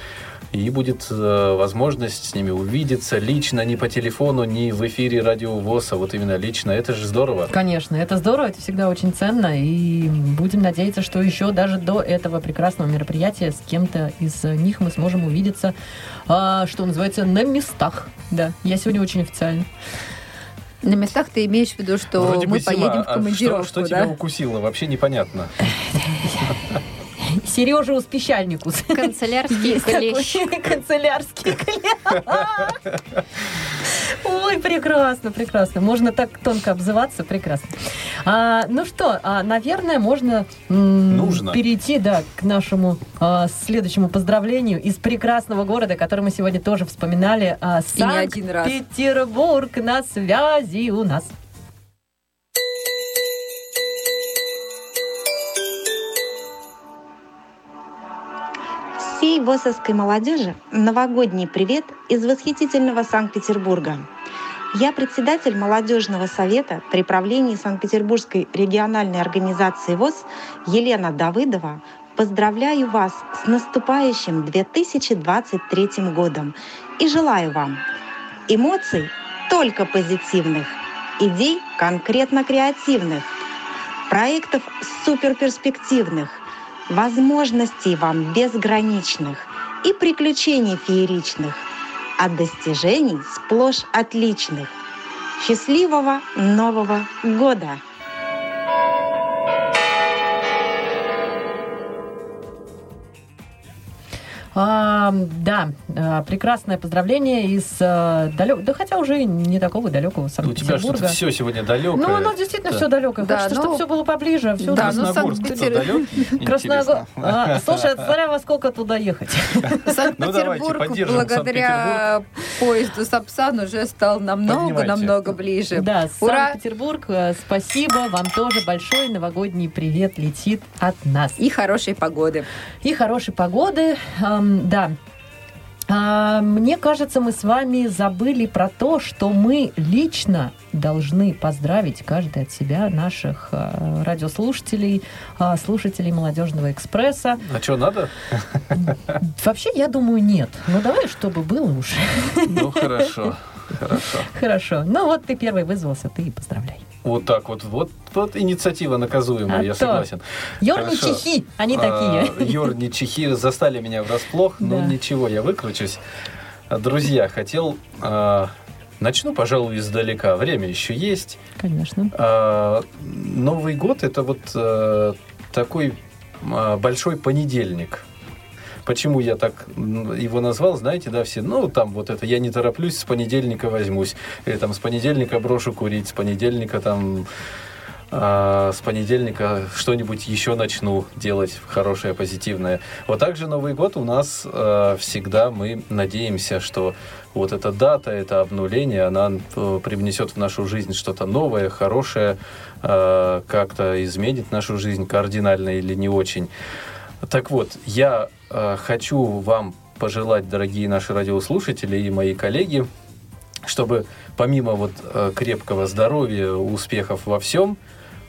И будет э, возможность с ними увидеться лично, не по телефону, не в эфире радио ВОЗ, а вот именно лично. Это же здорово. Конечно, это здорово, это всегда очень ценно, и будем надеяться, что еще даже до этого прекрасного мероприятия с кем-то из них мы сможем увидеться, а, что называется, на местах. Да, я сегодня очень официально. На местах ты имеешь в виду, что Вроде мы бы поедем в а командировку, что, что да? тебя укусило? Вообще непонятно. Сережа Успещальникус. Канцелярский клещ. Канцелярский клещ. Ой, прекрасно, прекрасно. Можно так тонко обзываться, прекрасно. А, ну что, а, наверное, можно м, Нужно. перейти да, к нашему а, следующему поздравлению из прекрасного города, который мы сегодня тоже вспоминали. А, И не один раз. Санкт-Петербург на связи у нас. Всей ВОСовской молодежи новогодний привет из восхитительного Санкт-Петербурга. Я председатель молодежного совета при правлении Санкт-Петербургской региональной организации ВОЗ Елена Давыдова поздравляю вас с наступающим 2023 годом и желаю вам эмоций только позитивных, идей конкретно креативных, проектов суперперспективных, возможностей вам безграничных и приключений фееричных, а достижений сплошь отличных. Счастливого Нового года! А, да, а, прекрасное поздравление из далекого, да хотя уже не такого далекого У тебя что-то Санкт-Петербурга. все сегодня далекое. Ну, оно действительно Да. все далекое. Да, Хочется, ну, чтобы все было поближе. Все да, ну, Красногорск Санкт-Петер- это далекий? Красногор... А, слушай, а смотря во сколько туда ехать. Ну, давайте, Санкт-Петербург поддержим благодаря поезду Сапсан уже стал намного-намного ближе. Да, Ура! Санкт-Петербург, э, спасибо. Вам тоже большой новогодний привет летит от нас. И хорошей погоды. И хорошей погоды. Эм, да. А, мне кажется, мы с вами забыли про то, что мы лично должны поздравить каждый от себя наших э, радиослушателей, э, слушателей молодежного экспресса. А что, надо? Вообще, я думаю, нет. Ну давай, чтобы было уж. Ну, хорошо. Хорошо. Хорошо. Ну вот ты первый вызвался, ты и поздравляй. Вот так вот. Вот, вот инициатива наказуемая, А я то. согласен. Ёрни Хорошо. чехи, они А, такие. Ёрни чехи застали меня врасплох, но Да. ничего, я выкручусь. Друзья, хотел... а, Начну, пожалуй, издалека. Время еще есть. Конечно. А, Новый год это вот э, такой а, большой понедельник. Почему я так его назвал, знаете, да, все, ну, там вот это, я не тороплюсь, с понедельника возьмусь, или там с понедельника брошу курить, с понедельника там, а, с понедельника что-нибудь еще начну делать хорошее, позитивное. Вот так же Новый год у нас э, всегда мы надеемся, что вот эта дата, это обнуление, она э, привнесет в нашу жизнь что-то новое, хорошее, э, как-то изменит нашу жизнь кардинально или не очень. Так вот, я хочу вам пожелать, дорогие наши радиослушатели и мои коллеги, чтобы помимо вот э, крепкого здоровья, успехов во всем,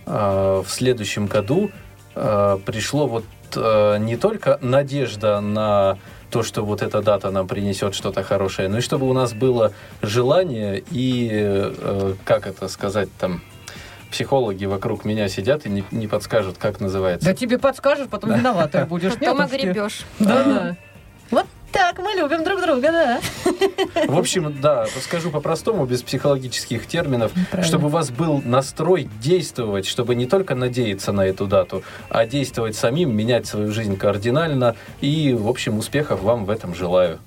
э, в следующем году э, пришло вот э, не только надежда на то, что вот эта дата нам принесет что-то хорошее, но и чтобы у нас было желание и, э, как это сказать там, психологи вокруг меня сидят и не, не подскажут, как называется. Да тебе подскажешь, потом виноватой будешь. Потом огребешь. Да, да. Вот так мы любим друг друга, да. В общем, да, скажу по-простому, без психологических терминов, Правильно. чтобы у вас был настрой действовать, чтобы не только надеяться на эту дату, а действовать самим, менять свою жизнь кардинально. И, в общем, успехов вам в этом желаю.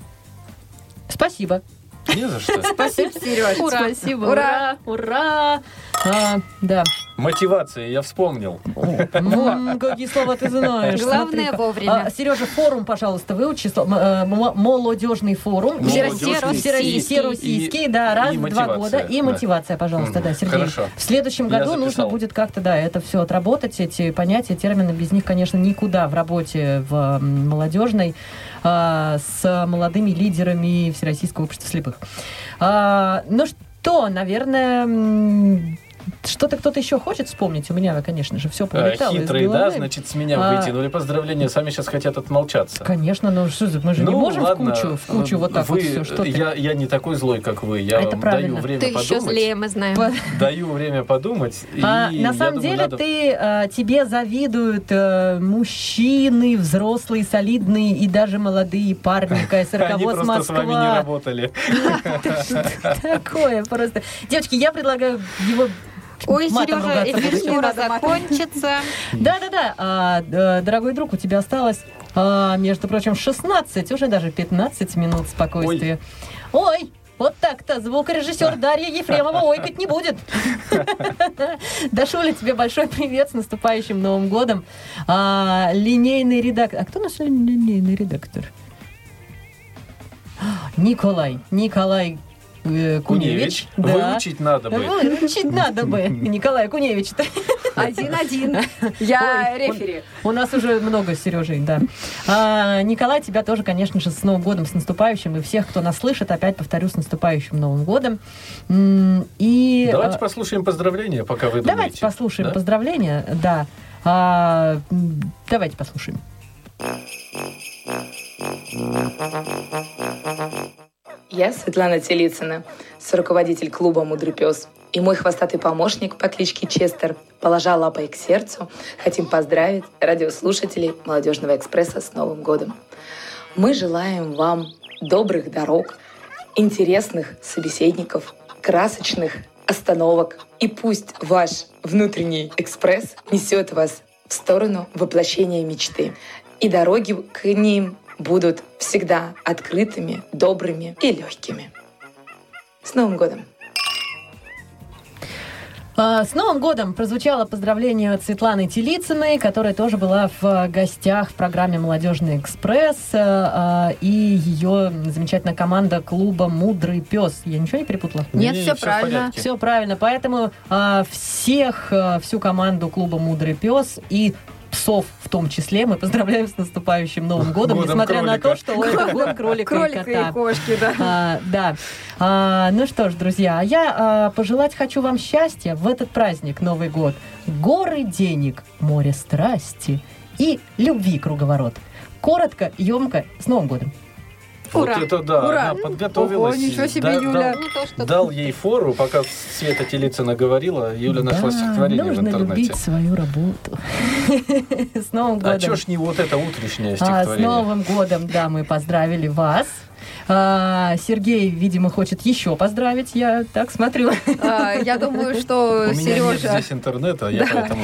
Спасибо. Не за что. Спасибо, Сереж. Ура. Спасибо. Ура. Ура. А, да. Мотивация, я вспомнил. М, Какие слова ты знаешь. Главное смотри-ка. вовремя. А, Сережа, форум, пожалуйста, выучи. сло- м- э, м- Молодежный форум. Молодежный. Всероссийский, да, раз в два мотивация, года. И да. мотивация, пожалуйста, да, Сергей. Хорошо. В следующем Я году нужно записал. будет как-то, да, это все отработать, эти понятия, термины. Без них, конечно, никуда в работе в м, молодежной а, с молодыми лидерами Всероссийского общества слепых. А, Ну что, наверное, Что-то кто-то еще хочет вспомнить? У меня, конечно же, все А, полетало из Хитрые, да, значит, с меня А, вытянули поздравления, сами сейчас хотят отмолчаться. Конечно, ну что мы же не Ну, можем ладно, в кучу, в кучу вот так вы, вот все. Что ты? я, я не такой злой, как вы. Я Это вам правильно. даю время Ты еще подумать. злее, мы знаем. Даю время подумать. А, и на самом думаю, деле надо- ты, а, тебе завидуют э, мужчины, взрослые, солидные и даже молодые парни КСРК Они просто с вами не работали. Такое просто. Девочки, я предлагаю его Ой, матом Сережа, эфир закончится. Да-да-да, а, д- дорогой друг, у тебя осталось, а, между прочим, 16, уже даже 15 минут спокойствия. Ой, вот так-то звукорежиссер Дарья Ефремова ойкать не будет. Дашуля, тебе большой привет с наступающим Новым годом. А, линейный редактор. А кто наш ли- линейный редактор? Николай. Николай э, Куневич. Куневич. Да. Выучить надо бы. Выучить надо бы. Николай Куневич. Один-один. Я Ой, рефери. У нас уже много Сережей, да. А, Николай, тебя тоже, конечно же, с Новым годом, с наступающим. И всех, кто нас слышит, опять повторю, с наступающим Новым годом. И Давайте а, послушаем поздравления, пока вы думаете. давайте послушаем Да? поздравления. Да. А, давайте послушаем. Я Светлана Телицына, руководитель клуба «Мудрый пес». И мой хвостатый помощник по кличке Честер, положа лапой к сердцу, хотим поздравить радиослушателей «Молодежного экспресса» с Новым годом. Мы желаем вам добрых дорог, интересных собеседников, красочных остановок. И пусть ваш внутренний экспресс несет вас в сторону воплощения мечты. И дороги к ним будут всегда открытыми, добрыми и легкими. С Новым годом! А, С Новым годом прозвучало поздравление от Светланы Телицыной, которая тоже была в гостях в программе «Молодежный экспресс», а, и ее замечательная команда клуба «Мудрый пес». Я ничего не перепутала? Нет, Не-не, всё всё в правильно. Все правильно. Поэтому а, всех, а, всю команду клуба «Мудрый пес» и псов в том числе мы поздравляем с наступающим Новым годом, Годом несмотря на кролика. то, что это год кролика, Кролика и кота. и кошки, да. А, да. А, ну что ж, друзья, а я а, пожелать хочу вам счастья в этот праздник, Новый год. Горы денег, море страсти и любви круговорот. Коротко, емко, с Новым годом. Вот это да, Ура! она подготовилась. Ого, ничего себе, Да- Юля. Дал, Ну, то, что- дал ей фору, пока Света Телицына говорила, Юля нашла Да, стихотворение в нужно интернете. любить свою работу. С Новым годом. А чё ж не вот это утреннее А, с стихотворение? Новым годом, да, мы поздравили вас. А, Сергей, видимо, хочет еще поздравить, я так смотрю. А, Я думаю, что У меня нет здесь интернета, я поэтому...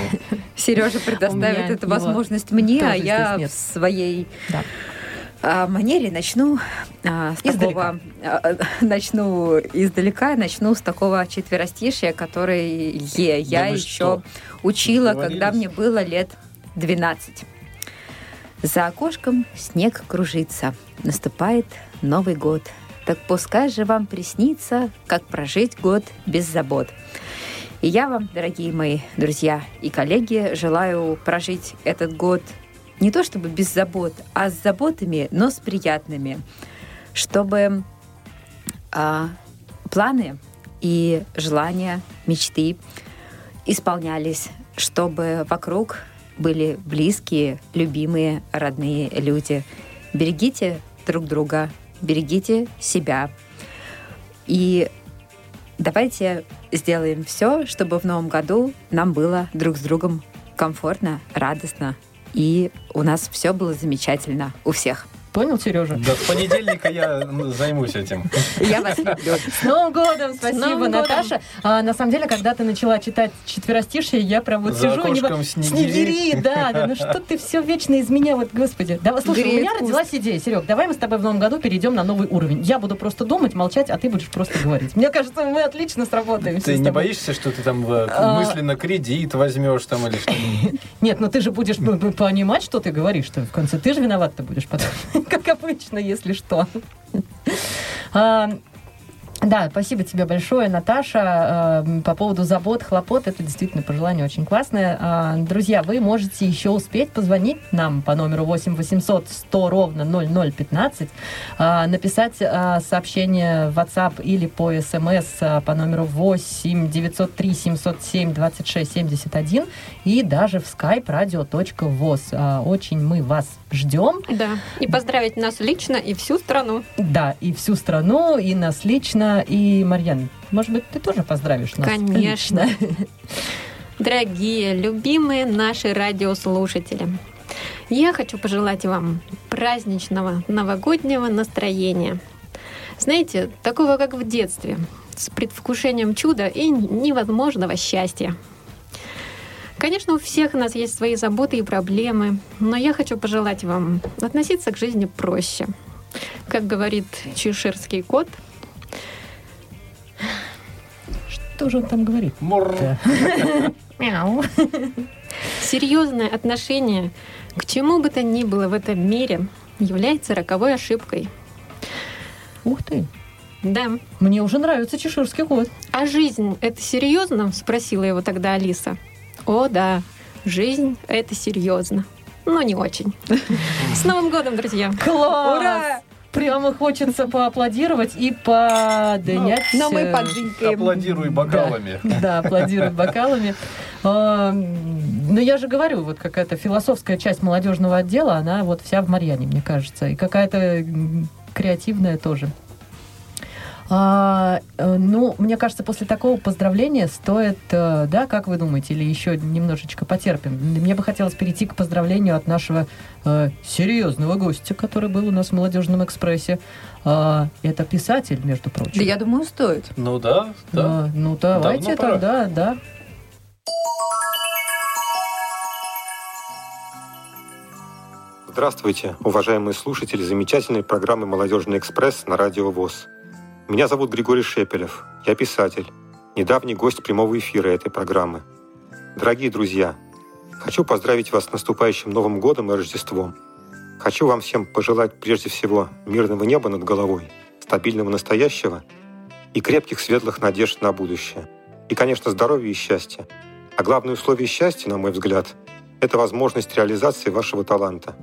Сережа предоставит эту возможность мне, а я в своей а, манере начну а, с Издалека. такого, а, начну издалека, начну с такого четверостишия, которое я Да еще что? учила, когда мне было лет 12. За окошком снег кружится, наступает Новый год. Так пускай же вам приснится, как прожить год без забот. И я вам, дорогие мои друзья и коллеги, желаю прожить этот год не то чтобы без забот, а с заботами, но с приятными, чтобы а, планы и желания, мечты исполнялись, чтобы вокруг были близкие, любимые, родные люди. Берегите друг друга, берегите себя. И давайте сделаем все, чтобы в новом году нам было друг с другом комфортно, радостно, и у нас все было замечательно у всех. Понял, Сережа? Да, с понедельника я м, займусь этим. Я вас люблю. С Новым годом! Спасибо, Новым годом! Наташа. А, на самом деле, когда ты начала читать четверостишие, я прям вот За сижу и не окошком во- снегири. да, да, ну что ты все вечно из меня, вот, господи. Давай, слушай, у Греет меня куст. родилась идея, Серег, давай мы с тобой в новом году перейдем на новый уровень. Я буду просто думать, молчать, а ты будешь просто говорить. Мне кажется, мы отлично сработаемся Ты не боишься, что ты там э, А. мысленно кредит возьмешь там или что-нибудь? Нет, ну ты же будешь п- понимать, что ты говоришь, что в конце ты же виноват-то будешь потом, как обычно, если что. Да, спасибо тебе большое, Наташа. Э, По поводу забот, хлопот, это действительно пожелание очень классное. А, Друзья, вы можете еще успеть позвонить нам по номеру 8 800 100 ровно 0015, а, написать а, сообщение в WhatsApp или по а, по номеру 8 903 707 26 71 и даже в skype radio.voz. Очень мы вас ждем. Да, и поздравить нас лично и всю страну. Да, и всю страну, и нас лично, и Марьян, может быть, ты тоже поздравишь нас? Конечно. Дорогие, любимые наши радиослушатели, я хочу пожелать вам праздничного новогоднего настроения. Знаете, такого, как в детстве, с предвкушением чуда и невозможного счастья. Конечно, у всех у нас есть свои заботы и проблемы, но я хочу пожелать вам относиться к жизни проще. Как говорит чеширский кот, Что же он там говорит? Да. Мяу. серьезное отношение к чему бы то ни было в этом мире является роковой ошибкой. Ух ты. Да. Мне уже нравится чеширский кот. А жизнь это серьезно? Спросила его тогда Алиса. О, да, жизнь это серьезно. Но не очень. С Новым годом, друзья! Класс! Ура! Прямо хочется поаплодировать и поднять. Но мы поджинкаем. Аплодируй бокалами. Да, аплодируют бокалами. А, Но я же говорю, вот какая-то философская часть молодежного отдела, она вот вся в Марьяне, мне кажется. И какая-то креативная тоже. А, э, ну, мне кажется, после такого поздравления стоит, э, да, как вы думаете, или еще немножечко потерпим? Мне бы хотелось перейти к поздравлению от нашего э, серьезного гостя, который был у нас в молодежном экспрессе. А, это писатель, между прочим. Да я думаю, стоит. Ну да, да. А, ну давайте Давно пора. тогда, да. Здравствуйте, уважаемые слушатели замечательной программы «Молодежный экспресс» на Радио ВОЗ. Меня зовут Григорий Шепелев. Я писатель, недавний гость прямого эфира этой программы. Дорогие друзья, хочу поздравить вас с наступающим Новым годом и Рождеством. Хочу вам всем пожелать прежде всего мирного неба над головой, стабильного настоящего и крепких светлых надежд на будущее. И, конечно, здоровья и счастья. А главное условие счастья, на мой взгляд, это возможность реализации вашего таланта.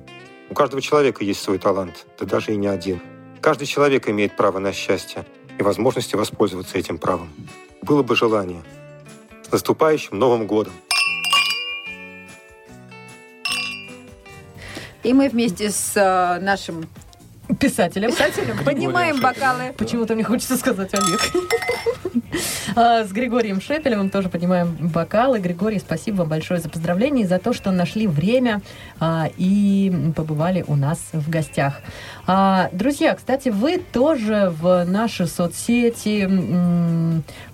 У каждого человека есть свой талант, да даже и не один. Каждый человек имеет право на счастье и возможности воспользоваться этим правом. Было бы желание. С наступающим Новым годом! И мы вместе с э, нашим Писателем. писателем поднимаем бокалы. Почему-то мне хочется сказать Олег. А, С Григорием Шепелевым тоже поднимаем бокалы. Григорий, спасибо вам большое за поздравления и за то, что нашли время а, и побывали у нас в гостях. А, Друзья, кстати, вы тоже в наши соцсети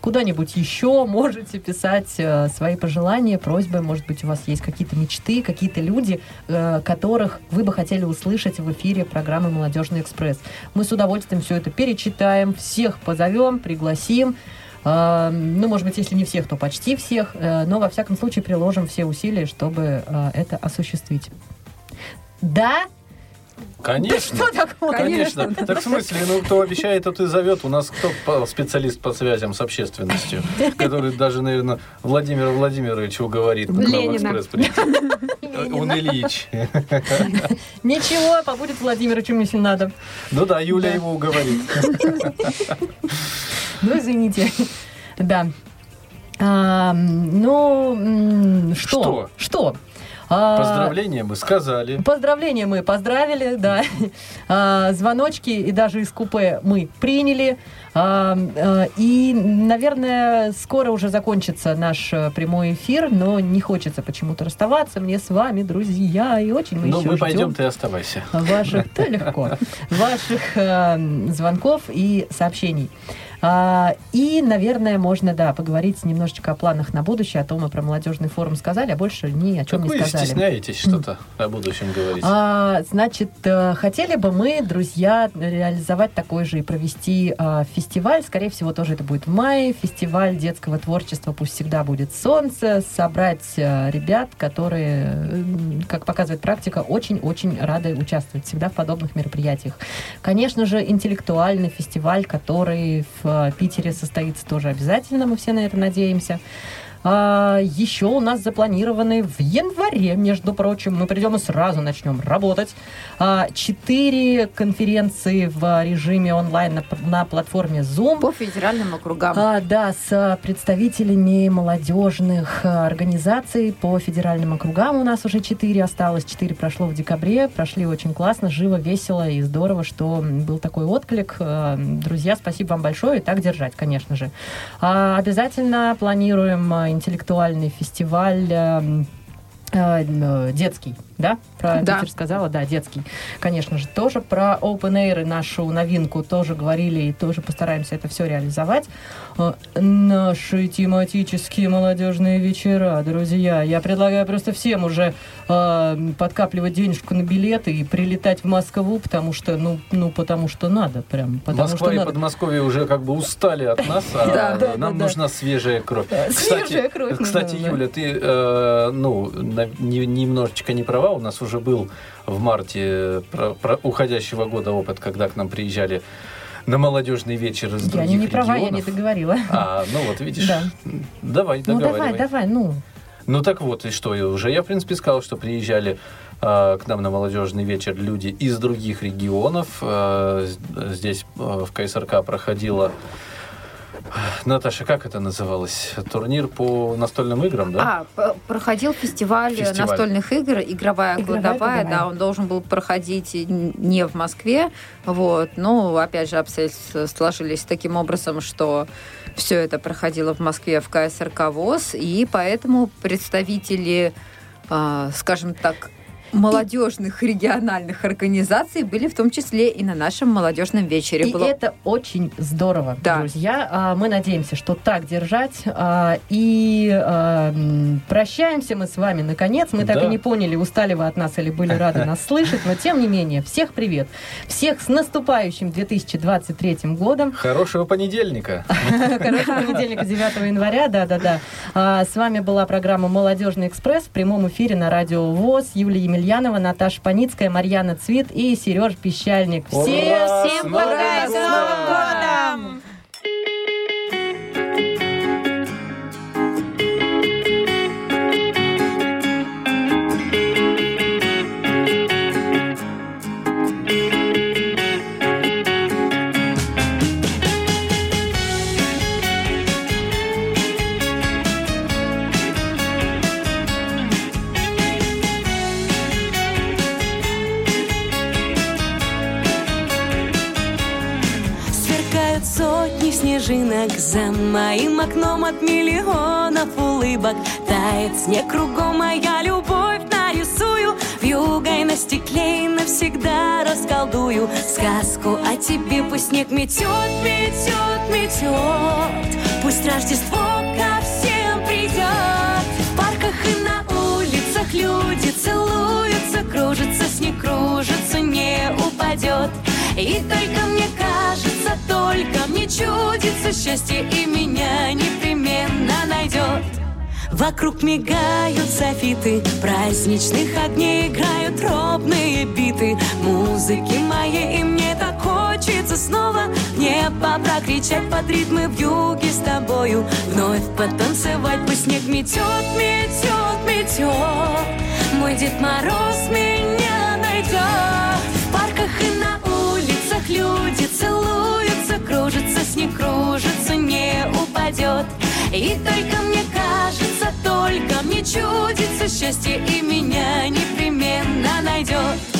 куда-нибудь еще можете писать э, свои пожелания, просьбы. Может быть, у вас есть какие-то мечты, какие-то люди, э, которых вы бы хотели услышать в эфире программы «Молодежный экспресс». Мы с удовольствием все это перечитаем, всех позовем, пригласим. А, Ну, может быть, если не всех, то почти всех. Э, Но, во всяком случае, приложим все усилия, чтобы э, это осуществить. Да? Конечно. Что такое? Конечно. Так в смысле, ну кто обещает, тот и зовет. У нас кто специалист по связям с общественностью, который даже, наверное, Владимир Владимирович уговорит Ленина. экспресс прийти. Он Ильич. Ничего, побудет Владимир, чем если надо. Ну да, Юля его уговорит. Ну, извините. Да. А, ну, что? Что? Что? А, Поздравления мы сказали. Поздравления мы поздравили, да. А, звоночки и даже из купе мы приняли. А, а, и, наверное, скоро уже закончится наш э, прямой эфир, но не хочется почему-то расставаться мне с вами, друзья, и очень мы Ну, еще мы пойдем, ты оставайся. ваших, да, легко, ваших э, звонков и сообщений. А, и, наверное, можно, да, поговорить немножечко о планах на будущее, о том мы про молодежный форум сказали, а больше ни о чем Как не вы сказали. стесняетесь что-то о будущем говорить? А, значит, э, хотели бы мы, друзья, реализовать такой же и провести а, фестиваль. Скорее всего, тоже это будет в мае. Фестиваль детского творчества «Пусть всегда будет солнце». Собрать э, ребят, которые, как показывает практика, очень-очень рады участвовать всегда в подобных мероприятиях. Конечно же, интеллектуальный фестиваль, который в в Питере состоится тоже обязательно, мы все на это надеемся. А, еще у нас запланированы в январе, между прочим, мы придем и сразу начнем работать. А, четыре конференции в режиме онлайн на, на платформе Zoom. По федеральным округам. А, да, с представителями молодежных организаций по федеральным округам. У нас уже четыре осталось. Четыре прошло в декабре. Прошли очень классно, живо, весело и здорово, что был такой отклик. А, Друзья, спасибо вам большое. И так держать, конечно же. А, Обязательно планируем а, интеллектуальный фестиваль эм, э, детский, да? Про Да. Питер сказала, да, детский. Конечно же, тоже про Open Air и нашу новинку тоже говорили и тоже постараемся это все реализовать. Э, Наши тематические молодежные вечера, друзья. Я предлагаю просто всем уже э, подкапливать денежку на билеты и прилетать в Москву, потому что, ну, ну потому что надо, прям, потому Москва что и надо. Подмосковье уже как бы устали от нас, а нам нужна свежая кровь. свежая Кстати, кровь Кстати. Юля, ты э, ну, немножечко не права. У нас уже был в марте про- про уходящего года опыт, когда к нам приезжали на молодежный вечер из Я других не, не права, я не регионов. договорила. А, ну вот видишь, Да. давай, Ну договаривай. давай, давай, ну. Ну так вот, и что, и уже я, в принципе, сказал, что приезжали э, к нам на молодежный вечер люди из других регионов. Э, з- здесь э, в КСРК проходила Наташа, как это называлось? Турнир по настольным играм, да? А, проходил фестиваль, Фестиваль. настольных игр, игровая, Игровая кладовая, кладовая. да, он должен был проходить не в Москве, вот, но, опять же, обстоятельства сложились таким образом, что все это проходило в Москве в КСРК ВОЗ, и поэтому представители, а, скажем так, молодежных региональных организаций были в том числе и на нашем молодежном вечере. И Было это очень здорово, Да. друзья. А, Мы надеемся, что так держать. А, И а, прощаемся мы с вами наконец. Мы так Да. и не поняли, устали вы от нас или были рады нас слышать. Но тем не менее, всех привет. Всех с наступающим 2023 годом. Хорошего понедельника. Хорошего понедельника, 9 января, да-да-да. С вами была программа «Молодежный экспресс» в прямом эфире на Радио ВОЗ. Юлия Емельянова, Наташа Паницкая, Марьяна Цвит и Сереж Пищальник. Ура! Всем, С всем пока! С! Новым годом! Снежинок За моим окном от миллионов улыбок Тает снег. Кругом, моя любовь нарисую Вьюгой на стекле и навсегда расколдую Сказку о тебе. Пусть снег метет, метет, метет Пусть Рождество ко всем придет. В парках и на улицах люди целуются Кружится снег, кружится, не упадет И только мне кажется, только мне чудится Счастье и меня непременно найдет. Вокруг мигают софиты Праздничных огней играют робные биты. Музыки моей и мне так хочется снова Небо прокричать под ритмы в юге с тобою. Вновь потанцевать, пусть снег метет, метет, метет. Мой Дед Мороз меня найдет. В парках и на люди целуются Кружится снег, кружится, не упадет. И только мне кажется, только мне чудится Счастье и меня непременно найдет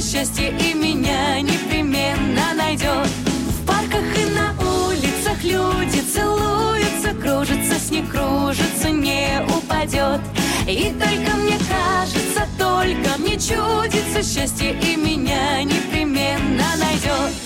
же счастье и меня непременно найдет. В парках и на улицах люди целуются, кружится, с ней кружится, не упадет. И только мне кажется, только мне чудится счастье и меня непременно найдет.